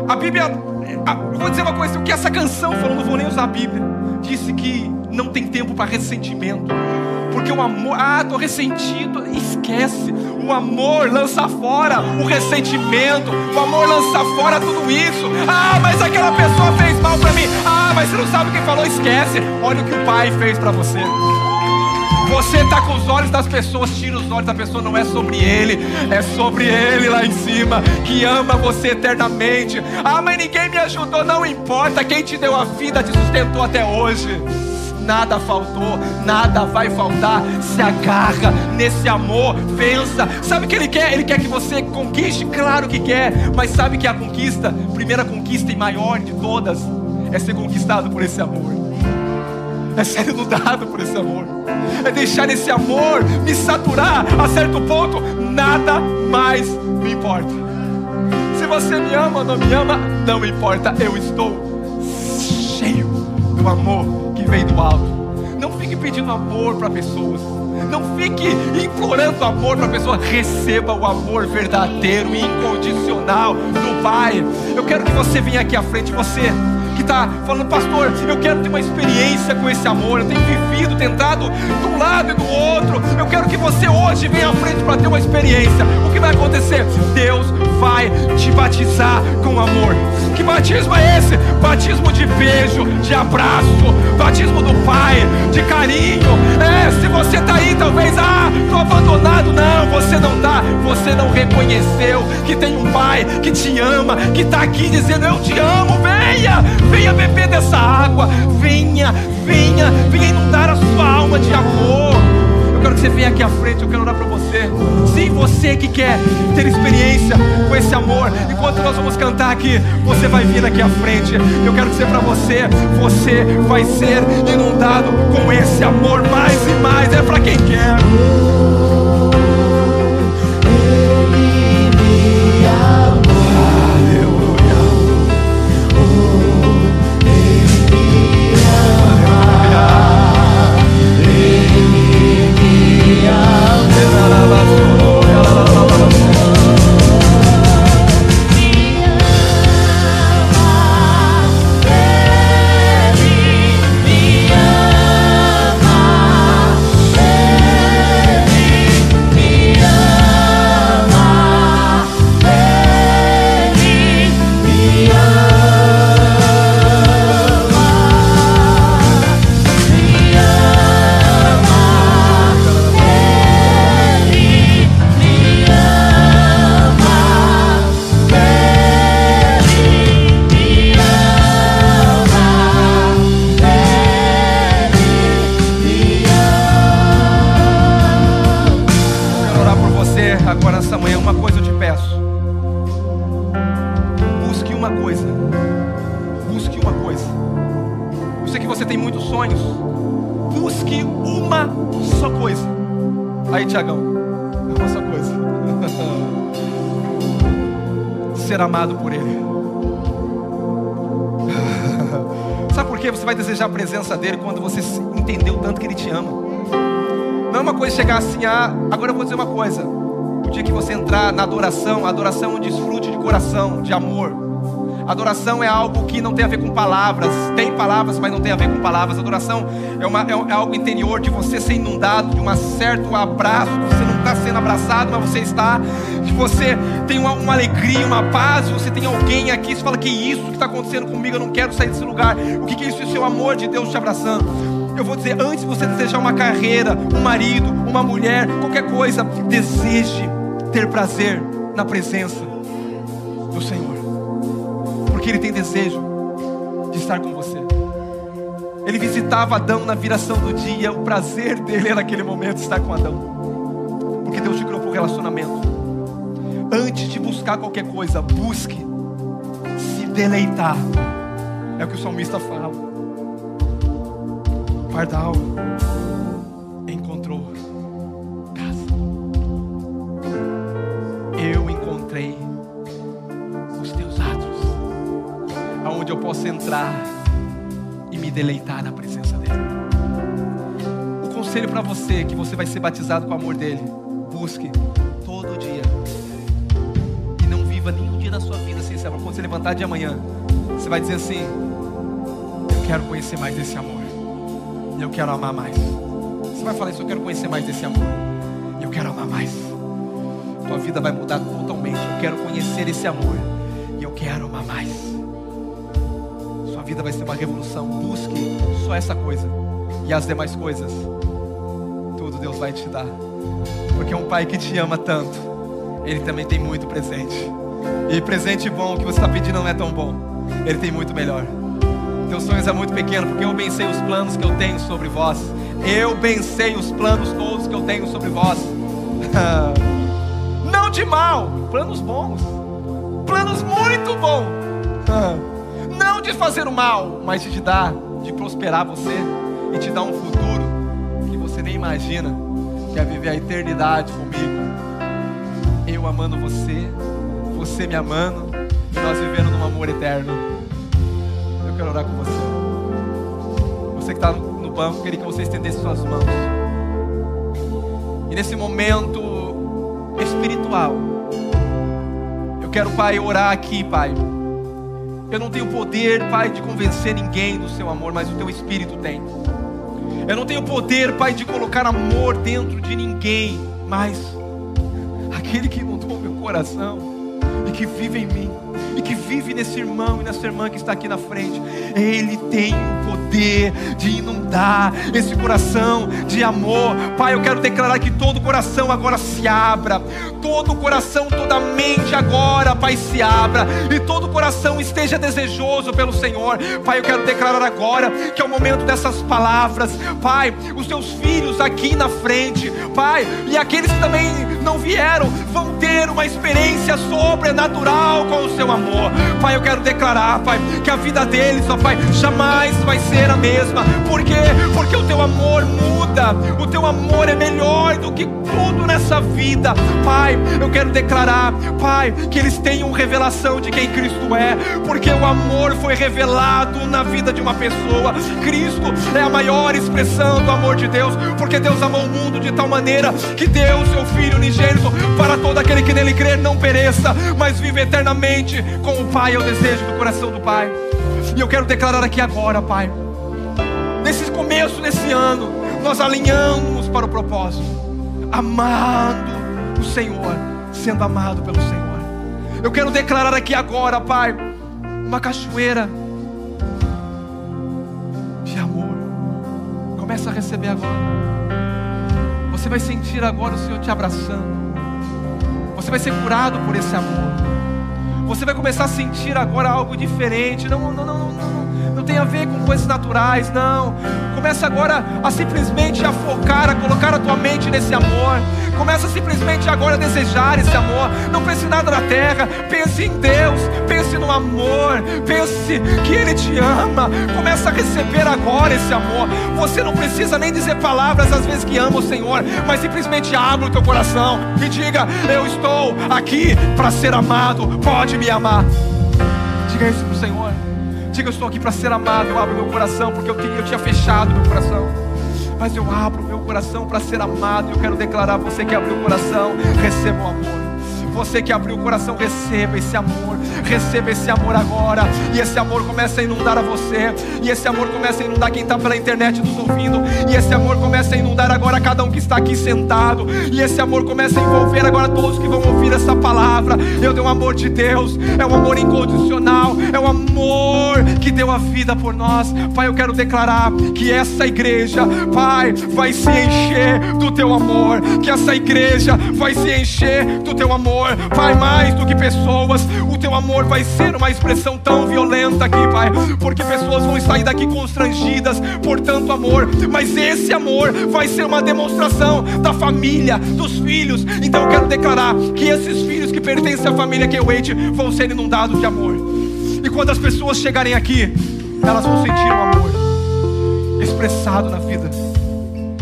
A Bíblia, a- eu vou dizer uma coisa: o que essa canção falou, não vou nem usar a Bíblia, disse que não tem tempo para ressentimento. Porque o amor, ah, tô ressentido, esquece. O amor lança fora o ressentimento. O amor lança fora tudo isso. Ah, mas aquela pessoa fez mal para mim. Ah, mas você não sabe quem falou, esquece. Olha o que o pai fez para você. Você tá com os olhos das pessoas, tira os olhos da pessoa, não é sobre ele, é sobre ele lá em cima, que ama você eternamente. Ah, mas ninguém me ajudou, não importa, quem te deu a vida te sustentou até hoje. Nada faltou, nada vai faltar. Se agarra nesse amor, pensa. Sabe o que ele quer? Ele quer que você conquiste, claro que quer, mas sabe que a conquista, primeira conquista e maior de todas, é ser conquistado por esse amor é ser inundado por esse amor, é deixar esse amor me saturar a certo ponto, nada mais me importa. Se você me ama ou não me ama, não importa, eu estou cheio do amor que vem do alto. Não fique pedindo amor para pessoas. Não fique implorando amor para pessoas. Receba o amor verdadeiro e incondicional do Pai. Eu quero que você venha aqui à frente, você está falando, pastor, eu quero ter uma experiência com esse amor. Eu tenho vivido, tentado de um lado e do outro. Eu quero que você hoje venha à frente para ter uma experiência. O que vai acontecer? Deus vai te batizar com amor. Que batismo é esse? Batismo de beijo, de abraço, batismo do Pai, de carinho. É, se você está aí, talvez, ah, estou abandonado. Não, você não está. Você não reconheceu que tem um Pai que te ama, que está aqui dizendo: Eu te amo, venha, venha beber dessa água, venha, venha, venha inundar a sua alma de amor. Eu quero que você venha aqui à frente, eu quero orar para você. Sim, você que quer ter experiência com esse amor, enquanto nós vamos cantar aqui, você vai vir aqui à frente. Eu quero dizer para você, você vai ser inundado com esse amor mais e mais. É para quem quer. Me Adoração é algo que não tem a ver com palavras. Tem palavras, mas não tem a ver com palavras. Adoração é, uma, é, é algo interior de você ser inundado de um certo abraço. Você não está sendo abraçado, mas você está. De você tem uma, uma, alegria, uma paz. Você tem alguém aqui. Você fala que isso que está acontecendo comigo, eu não quero sair desse lugar. O que, que é isso? Isso é o amor de Deus te abraçando. Eu vou dizer, antes de você desejar uma carreira, um marido, uma mulher, qualquer coisa, deseje ter prazer na presença desejo de estar com você. Ele visitava Adão na viração do dia, o prazer dele era naquele momento estar com Adão, porque Deus te criou para o relacionamento. Antes de buscar qualquer coisa, busque se deleitar, é o que o salmista fala. Pardal encontrou eu posso entrar e me deleitar na presença dele. O conselho para você que você vai ser batizado com o amor dele, busque todo dia e não viva nenhum dia da sua vida sem amor. Quando você levantar de amanhã, você vai dizer assim: Eu quero conhecer mais desse amor. Eu quero amar mais. Você vai falar isso, eu quero conhecer mais desse amor. Eu quero amar mais. Tua vida vai mudar totalmente. Eu quero conhecer esse amor. E eu quero amar mais vida vai ser uma revolução. Busque só essa coisa. E as demais coisas, tudo Deus vai te dar. Porque é um pai que te ama tanto. Ele também tem muito presente. E presente bom que você está pedindo não é tão bom. Ele tem muito melhor. Teus sonhos é muito pequeno, porque eu pensei os planos que eu tenho sobre vós. Eu pensei os planos todos que eu tenho sobre vós. não de mal, planos bons. Planos muito bons de fazer o mal, mas de te dar, de prosperar você e te dar um futuro que você nem imagina, que é viver a eternidade comigo. Eu amando você, você me amando, e nós vivendo num amor eterno. Eu quero orar com você. Você que está no banco, queria que você estendesse suas mãos. E nesse momento espiritual, eu quero, Pai, orar aqui, Pai eu não tenho poder, Pai, de convencer ninguém do seu amor, mas o teu Espírito tem. Eu não tenho poder, Pai, de colocar amor dentro de ninguém, mas aquele que inundou meu coração e que vive em mim e que vive nesse irmão e nessa irmã que está aqui na frente, Ele tem o poder de inundar esse coração de amor. Pai, eu quero declarar que todo coração agora se abra, todo coração, toda mente agora, Pai, se abra e todo coração esteja desejoso pelo Senhor. Pai, eu quero declarar agora que é o momento dessas palavras, Pai, os teus filhos aqui na frente, Pai, e aqueles que também não vieram vão ter uma experiência sobrenatural com o seu amor. Pai, eu quero declarar, Pai, que a vida deles, ó Pai, jamais vai ser a mesma. Por quê? Porque o teu amor muda, o teu amor é melhor do que tudo nessa vida. Pai, eu quero declarar, Pai, que eles tenham revelação de quem Cristo é, porque o amor foi revelado na vida de uma pessoa. Cristo é a maior expressão do amor de Deus, porque Deus amou o mundo de tal maneira que deu o seu Filho unigênito para todo aquele que nele crer não pereça, mas vive eternamente com o Pai. É o desejo do coração do Pai. E eu quero declarar aqui agora, Pai, nesse começo desse ano, nós alinhamos para o propósito, amando o Senhor, sendo amado pelo Senhor. Eu quero declarar aqui agora, Pai, uma cachoeira de amor. Começa a receber agora. Você vai sentir agora o Senhor te abraçando. Você vai ser curado por esse amor. Você vai começar a sentir agora algo diferente. Não, não, não, não, tem a ver com coisas naturais, não. Começa agora a simplesmente a focar, a colocar a tua mente nesse amor. Começa simplesmente agora a desejar esse amor. Não pense em nada na terra. Pense em Deus. Pense no amor. Pense que Ele te ama. Começa a receber agora esse amor. Você não precisa nem dizer palavras às vezes que ama o Senhor, mas simplesmente abre o teu coração e diga: Eu estou aqui para ser amado. Pode me amar. Diga isso para o Senhor. Diga: Eu estou aqui para ser amado. Eu abro meu coração porque eu tinha, eu tinha fechado meu coração mas eu abro meu coração para ser amado. Eu quero declarar: você que abriu o coração, receba o amor. Você que abriu o coração, receba esse amor, receba esse amor agora. E esse amor começa a inundar a você. E esse amor começa a inundar quem está pela internet nos ouvindo. E esse amor começa a inundar agora cada um que está aqui sentado. E esse amor começa a envolver agora todos que vão ouvir essa palavra. Eu dei o amor de Deus, é um amor incondicional, é um amor que deu a vida por nós. Pai, eu quero declarar que essa igreja, Pai, vai se encher do teu amor. Que essa igreja vai se encher do teu amor amor, Pai, mais do que pessoas, o teu amor vai ser uma expressão tão violenta aqui, Pai, porque pessoas vão sair daqui constrangidas por tanto amor, mas esse amor vai ser uma demonstração da família, dos filhos. Então eu quero declarar que esses filhos que pertencem à família Keywait vão ser inundados de amor. E quando as pessoas chegarem aqui, elas vão sentir o amor expressado na vida.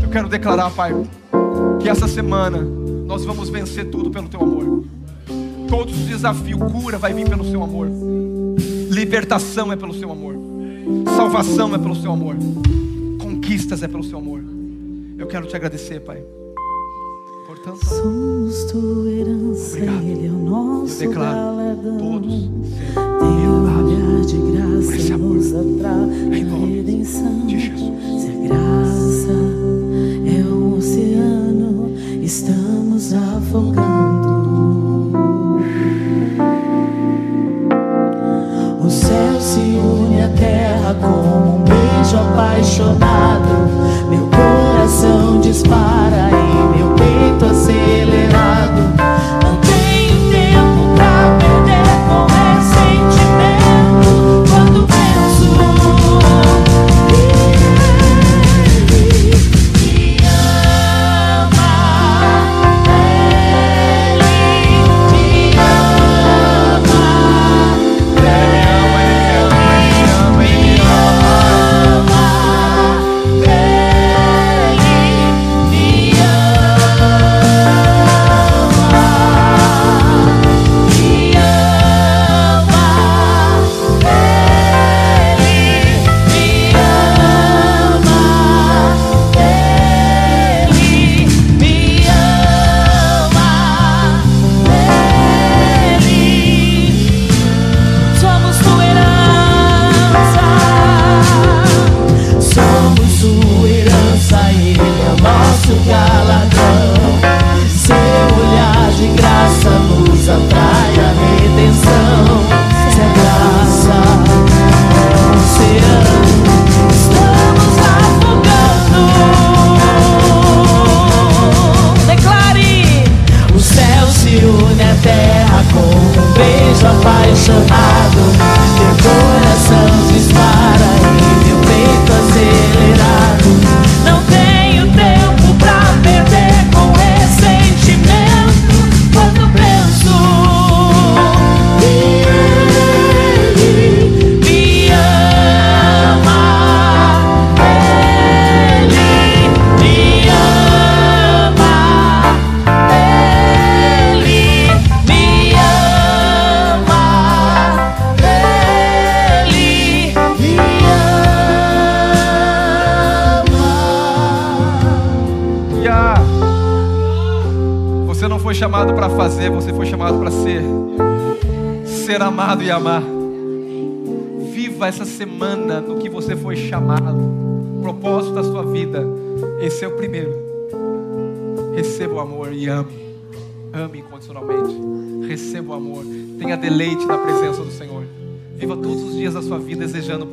Eu quero declarar, Pai, que essa semana nós vamos vencer tudo pelo teu amor. Todos os desafios, cura vai vir pelo seu amor. Libertação é pelo seu amor. Salvação é pelo seu amor. Conquistas é pelo seu amor. Eu quero te agradecer, Pai. Portanto, somos tua herança, Obrigado. Ele é o nosso Eu declaro galadão. todos Teu olhar de graça nos atrai a redenção. De Jesus. Estamos afogando. O céu se une à terra como um beijo apaixonado. Meu coração dispara e meu peito acelerado.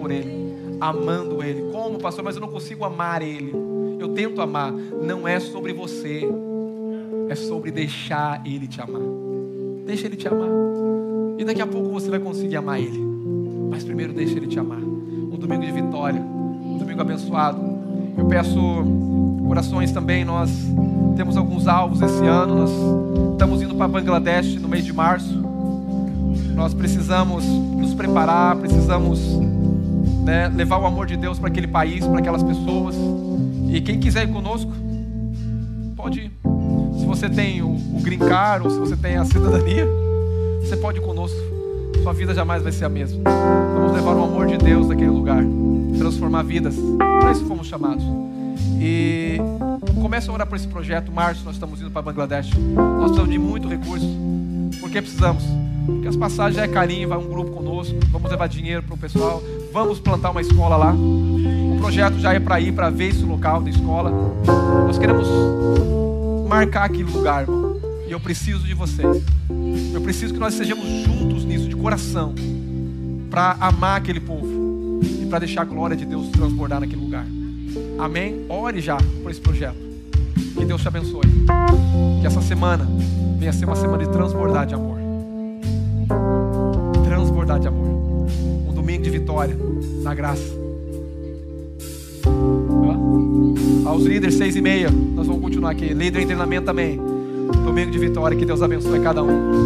Por Ele, amando Ele. Como, pastor? Mas eu não consigo amar Ele. Eu tento amar. Não é sobre você. É sobre deixar Ele te amar. Deixa Ele te amar. E daqui a pouco você vai conseguir amar Ele. Mas primeiro deixa Ele te amar. Um domingo de vitória, um domingo abençoado. Eu peço corações também. Nós temos alguns alvos esse ano. Nós estamos indo para Bangladesh no mês de março. Nós precisamos nos preparar, precisamos né, levar o amor de Deus para aquele país, para aquelas pessoas. E quem quiser ir conosco, pode ir. Se você tem o, o green card ou se você tem a cidadania, você pode ir conosco. Sua vida jamais vai ser a mesma. Vamos levar o amor de Deus naquele lugar, transformar vidas. Para isso fomos chamados. E comece a orar por esse projeto. Março nós estamos indo para Bangladesh. Nós precisamos de muito recurso. Por que precisamos? Porque as passagens é carinho, vai um grupo conosco. Vamos levar dinheiro para o pessoal. Vamos plantar uma escola lá. O projeto já é para ir para ver esse local da escola. Nós queremos marcar aquele lugar, irmão. E eu preciso de vocês. Eu preciso que nós sejamos juntos nisso, de coração, para amar aquele povo e para deixar a glória de Deus transbordar naquele lugar. Amém? Ore já por esse projeto. Que Deus te abençoe. Que essa semana venha ser uma semana de transbordar de amor. Transbordar de amor. Um de vitória na graça. Aos líderes, seis e meia, nós vamos continuar aqui. Líder em treinamento também. Domingo de vitória, que Deus abençoe cada um.